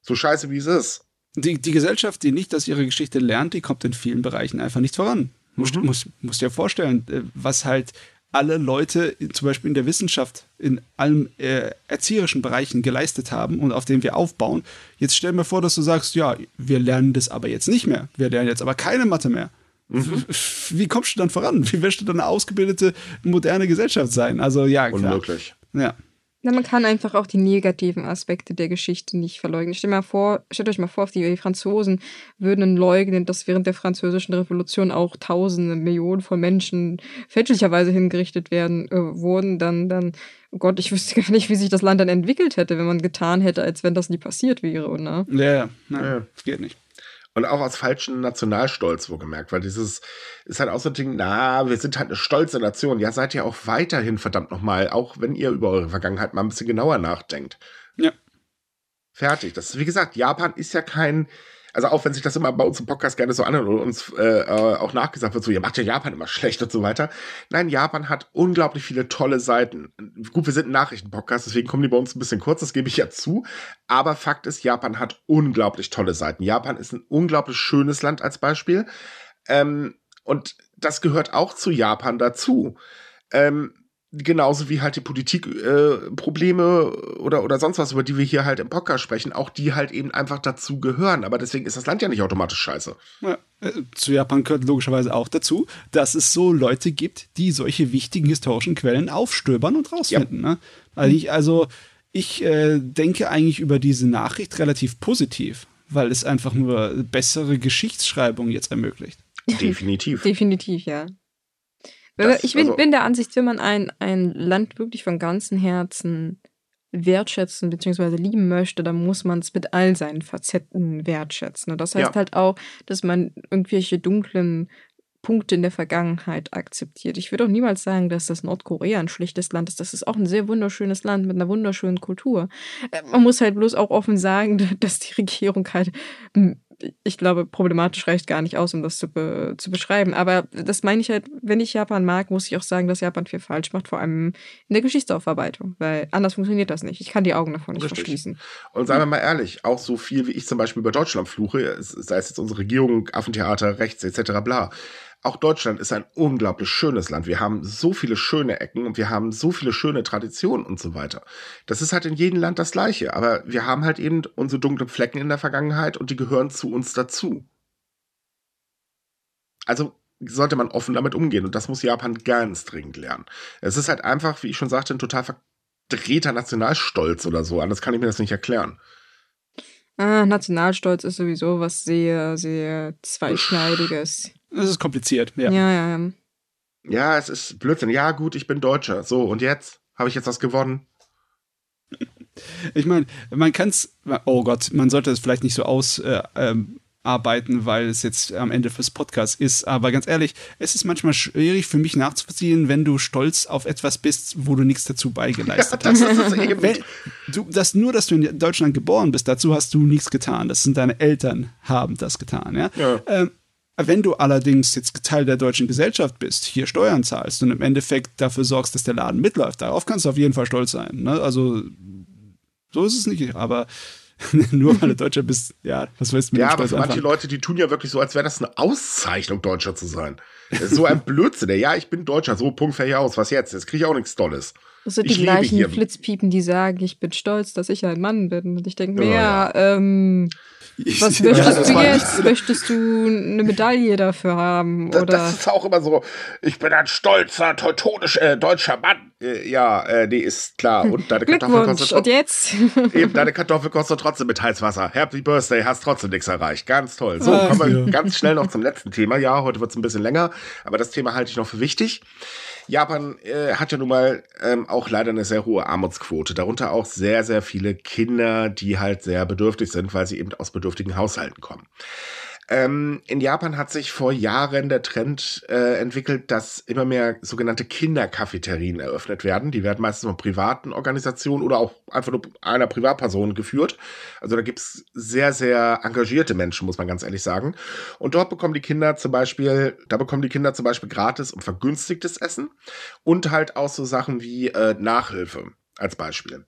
So scheiße, wie es ist. Die, die Gesellschaft, die nicht aus ihrer Geschichte lernt, die kommt in vielen Bereichen einfach nicht voran. Mhm. Muss, muss, muss dir vorstellen, äh, was halt alle Leute, zum Beispiel in der Wissenschaft, in allen äh, erzieherischen Bereichen geleistet haben und auf denen wir aufbauen. Jetzt stell mir vor, dass du sagst, ja, wir lernen das aber jetzt nicht mehr. Wir lernen jetzt aber keine Mathe mehr. Mhm. Wie kommst du dann voran? Wie wirst du dann eine ausgebildete, moderne Gesellschaft sein? Also ja, klar. Unmöglich. Ja. Na, man kann einfach auch die negativen Aspekte der Geschichte nicht verleugnen. Stellt, mal vor, stellt euch mal vor, die Franzosen würden leugnen, dass während der französischen Revolution auch tausende, Millionen von Menschen fälschlicherweise hingerichtet werden, äh, wurden, dann, dann, oh Gott, ich wüsste gar nicht, wie sich das Land dann entwickelt hätte, wenn man getan hätte, als wenn das nie passiert wäre, ne? Ja, ja, ja, das geht nicht. Und auch aus falschem Nationalstolz, wohlgemerkt, weil dieses ist halt auch so ein Ding, na, wir sind halt eine stolze Nation. Ja, seid ihr auch weiterhin, verdammt nochmal, auch wenn ihr über eure Vergangenheit mal ein bisschen genauer nachdenkt. Ja. Fertig. Das ist, wie gesagt, Japan ist ja kein, also auch wenn sich das immer bei uns im Podcast gerne so anhört und uns äh, äh, auch nachgesagt wird, so, ihr macht ja Japan immer schlecht und so weiter. Nein, Japan hat unglaublich viele tolle Seiten. Gut, wir sind ein Nachrichtenpodcast, deswegen kommen die bei uns ein bisschen kurz, das gebe ich ja zu. Aber Fakt ist, Japan hat unglaublich tolle Seiten. Japan ist ein unglaublich schönes Land als Beispiel. Ähm, und das gehört auch zu Japan dazu. Ähm, genauso wie halt die Politikprobleme äh, oder, oder sonst was, über die wir hier halt im Podcast sprechen, auch die halt eben einfach dazu gehören. Aber deswegen ist das Land ja nicht automatisch scheiße. Ja, äh, zu Japan gehört logischerweise auch dazu, dass es so Leute gibt, die solche wichtigen historischen Quellen aufstöbern und rausfinden. Ja. Ne? Also ich, also ich äh, denke eigentlich über diese Nachricht relativ positiv, weil es einfach nur bessere Geschichtsschreibung jetzt ermöglicht. Definitiv. Definitiv, ja. Das, ich bin, also, bin der Ansicht, wenn man ein, ein Land wirklich von ganzem Herzen wertschätzen bzw. lieben möchte, dann muss man es mit all seinen Facetten wertschätzen. Und das heißt ja. halt auch, dass man irgendwelche dunklen Punkte in der Vergangenheit akzeptiert. Ich würde auch niemals sagen, dass das Nordkorea ein schlechtes Land ist. Das ist auch ein sehr wunderschönes Land mit einer wunderschönen Kultur. Äh, man muss halt bloß auch offen sagen, dass die Regierung halt ich glaube, problematisch reicht gar nicht aus, um das zu, be zu beschreiben. Aber das meine ich halt, wenn ich Japan mag, muss ich auch sagen, dass Japan viel falsch macht, vor allem in der Geschichtsaufarbeitung, weil anders funktioniert das nicht. Ich kann die Augen davon nicht Richtig. verschließen. Und seien wir mal ehrlich, auch so viel wie ich zum Beispiel über Deutschland fluche, sei es jetzt unsere Regierung, Affentheater, Rechts etc. bla, auch Deutschland ist ein unglaublich schönes Land. Wir haben so viele schöne Ecken und wir haben so viele schöne Traditionen und so weiter. Das ist halt in jedem Land das Gleiche. Aber wir haben halt eben unsere dunklen Flecken in der Vergangenheit und die gehören zu uns dazu. Also sollte man offen damit umgehen und das muss Japan ganz dringend lernen. Es ist halt einfach, wie ich schon sagte, ein total verdrehter Nationalstolz oder so. Anders kann ich mir das nicht erklären. Ah, Nationalstolz ist sowieso was sehr, sehr zweischneidiges. Es ist kompliziert, ja. Ja, ja, ja. Ja, es ist Blödsinn. Ja, gut, ich bin Deutscher. So, und jetzt? Habe ich jetzt was gewonnen? Ich meine, man kann es, oh Gott, man sollte es vielleicht nicht so ausarbeiten, äh, ähm, weil es jetzt am Ende fürs Podcast ist. Aber ganz ehrlich, es ist manchmal schwierig für mich nachzuvollziehen, wenn du stolz auf etwas bist, wo du nichts dazu beigeleistet ja, das hast. Ist eben. Wenn, du, das, nur, dass du in Deutschland geboren bist, dazu hast du nichts getan. Das sind deine Eltern haben das getan. Ja. ja. Ähm, wenn du allerdings jetzt Teil der deutschen Gesellschaft bist, hier Steuern zahlst und im Endeffekt dafür sorgst, dass der Laden mitläuft, darauf kannst du auf jeden Fall stolz sein. Ne? Also so ist es nicht, aber nur weil du Deutscher bist, ja, was weißt du mit Ja, aber für manche anfangen? Leute, die tun ja wirklich so, als wäre das eine Auszeichnung, Deutscher zu sein. So ein Blödsinn. Ja, ich bin Deutscher, so Punkt fertig aus. Was jetzt? Jetzt kriege ich auch nichts Tolles. Das sind ich die gleichen Flitzpiepen, die sagen, ich bin stolz, dass ich ein Mann bin. Und ich denke mir, ja, ja, ähm, was möchtest ja, du jetzt? Möchtest du eine Medaille dafür haben? Oder? Das ist auch immer so. Ich bin ein stolzer, teutonisch äh, deutscher Mann. Äh, ja, äh, nee, ist klar. Und deine Kartoffel kostet Und jetzt? eben, deine Kartoffel kostet trotzdem mit Heißwasser. Happy Birthday, hast trotzdem nichts erreicht. Ganz toll. So, kommen wir ja. ganz schnell noch zum letzten Thema. Ja, heute wird es ein bisschen länger, aber das Thema halte ich noch für wichtig. Japan äh, hat ja nun mal ähm, auch leider eine sehr hohe Armutsquote. Darunter auch sehr, sehr viele Kinder, die halt sehr bedürftig sind, weil sie eben aus bedürftigen Haushalten kommen. Ähm, in Japan hat sich vor Jahren der Trend äh, entwickelt, dass immer mehr sogenannte Kindercafeterien eröffnet werden. Die werden meistens von privaten Organisationen oder auch einfach nur einer Privatperson geführt. Also da gibt's sehr, sehr engagierte Menschen, muss man ganz ehrlich sagen. Und dort bekommen die Kinder zum Beispiel, da bekommen die Kinder zum Beispiel gratis und vergünstigtes Essen und halt auch so Sachen wie äh, Nachhilfe als Beispiel.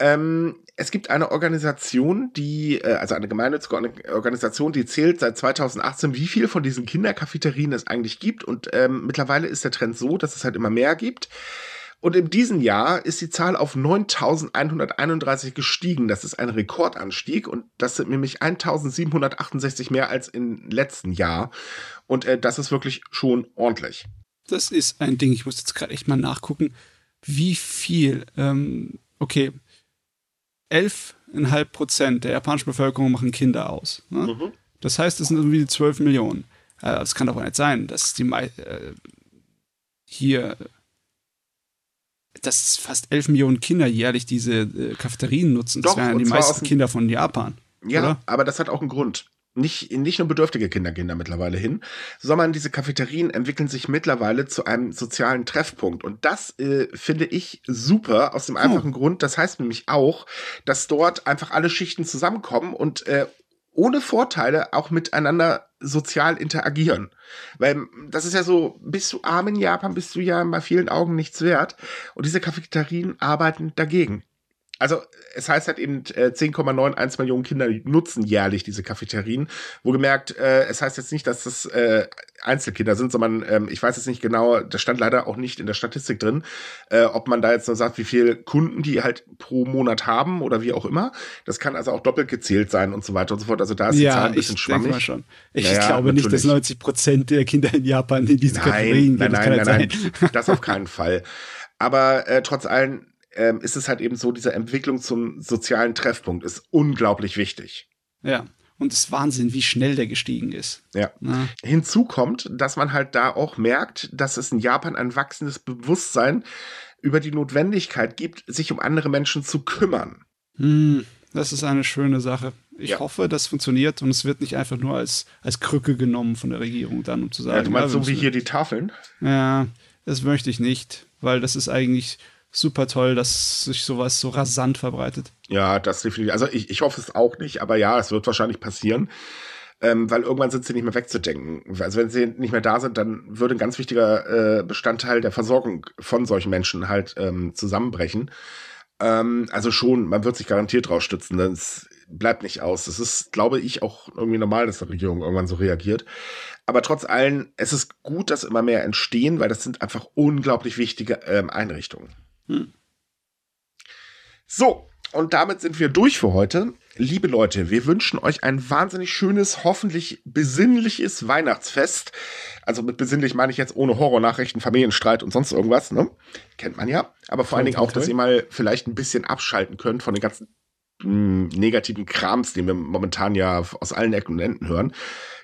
Ähm, es gibt eine Organisation, die, äh, also eine gemeinnützige Organisation, die zählt seit 2018, wie viel von diesen Kindercafeterien es eigentlich gibt. Und ähm, mittlerweile ist der Trend so, dass es halt immer mehr gibt. Und in diesem Jahr ist die Zahl auf 9131 gestiegen. Das ist ein Rekordanstieg und das sind nämlich 1768 mehr als im letzten Jahr. Und äh, das ist wirklich schon ordentlich. Das ist ein Ding, ich muss jetzt gerade echt mal nachgucken, wie viel, ähm, okay, 11,5 Prozent der japanischen Bevölkerung machen Kinder aus. Ne? Mhm. Das heißt, es sind irgendwie 12 Millionen. Äh, das kann doch nicht sein, dass die äh, hier dass fast 11 Millionen Kinder jährlich diese äh, Cafeterien nutzen. Das wären die meisten Kinder von Japan. Ja, oder? aber das hat auch einen Grund nicht, nicht nur bedürftige Kinder gehen da mittlerweile hin, sondern diese Cafeterien entwickeln sich mittlerweile zu einem sozialen Treffpunkt. Und das äh, finde ich super aus dem hm. einfachen oh. Grund. Das heißt nämlich auch, dass dort einfach alle Schichten zusammenkommen und äh, ohne Vorteile auch miteinander sozial interagieren. Weil das ist ja so, bist du arm in Japan, bist du ja bei vielen Augen nichts wert. Und diese Cafeterien arbeiten dagegen. Also es heißt halt eben, äh, 10,91 Millionen Kinder nutzen jährlich diese Cafeterien. Wo gemerkt, äh, es heißt jetzt nicht, dass das äh, Einzelkinder sind, sondern ähm, ich weiß jetzt nicht genau, das stand leider auch nicht in der Statistik drin, äh, ob man da jetzt nur sagt, wie viele Kunden die halt pro Monat haben oder wie auch immer. Das kann also auch doppelt gezählt sein und so weiter und so fort. Also da ist ja, die Zahl ein bisschen ich schwammig. Mal schon. Ich naja, glaube natürlich. nicht, dass 90 Prozent der Kinder in Japan in diese nein, Kategorien gehen. Nein, nein, nein, nein, nein, das auf keinen Fall. Aber äh, trotz allem ähm, ist es halt eben so, diese Entwicklung zum sozialen Treffpunkt ist unglaublich wichtig. Ja. Und es ist Wahnsinn, wie schnell der gestiegen ist. Ja. Ja. Hinzu kommt, dass man halt da auch merkt, dass es in Japan ein wachsendes Bewusstsein über die Notwendigkeit gibt, sich um andere Menschen zu kümmern. Hm, das ist eine schöne Sache. Ich Ja. hoffe, das funktioniert und es wird nicht einfach nur als, als Krücke genommen von der Regierung dann, um zu sagen, Ja, du meinst wir so wie hier die Tafeln? Ja, das möchte ich nicht, weil das ist eigentlich super toll, dass sich sowas so rasant verbreitet. Ja, das definitiv. Also ich, ich hoffe es auch nicht, aber ja, es wird wahrscheinlich passieren. Ähm, weil irgendwann sind sie nicht mehr wegzudenken. Also wenn sie nicht mehr da sind, dann würde ein ganz wichtiger äh, Bestandteil der Versorgung von solchen Menschen halt ähm, zusammenbrechen. Ähm, also schon, man wird sich garantiert drauf stützen. Das bleibt nicht aus. Das ist, glaube ich, auch irgendwie normal, dass die Regierung irgendwann so reagiert. Aber trotz allem, es ist gut, dass immer mehr entstehen, weil das sind einfach unglaublich wichtige ähm, Einrichtungen. Hm. So, und damit sind wir durch für heute. Liebe Leute, wir wünschen euch ein wahnsinnig schönes, hoffentlich besinnliches Weihnachtsfest. Also mit besinnlich meine ich jetzt ohne Horrornachrichten, Familienstreit und sonst irgendwas, ne? Kennt man ja. Aber vor allen Dingen auch, dass ihr mal vielleicht ein bisschen abschalten könnt von den ganzen mh, negativen Krams, den wir momentan ja aus allen Ecken und Enden hören.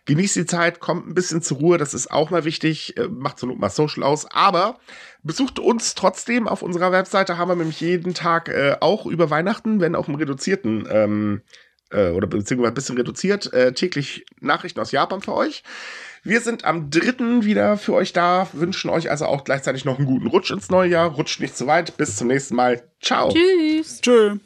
Genießt die Zeit, kommt ein bisschen zur Ruhe, das ist auch mal wichtig, äh, macht so mal Social aus, aber besucht uns trotzdem auf unserer Webseite, haben wir nämlich jeden Tag äh, auch über Weihnachten, wenn auch im reduzierten ähm, äh, oder beziehungsweise ein bisschen reduziert, äh, täglich Nachrichten aus Japan für euch. Wir sind am 3. wieder für euch da, wünschen euch also auch gleichzeitig noch einen guten Rutsch ins neue Jahr. Rutscht nicht zu weit. Bis zum nächsten Mal. Ciao. Tschüss. Tschö.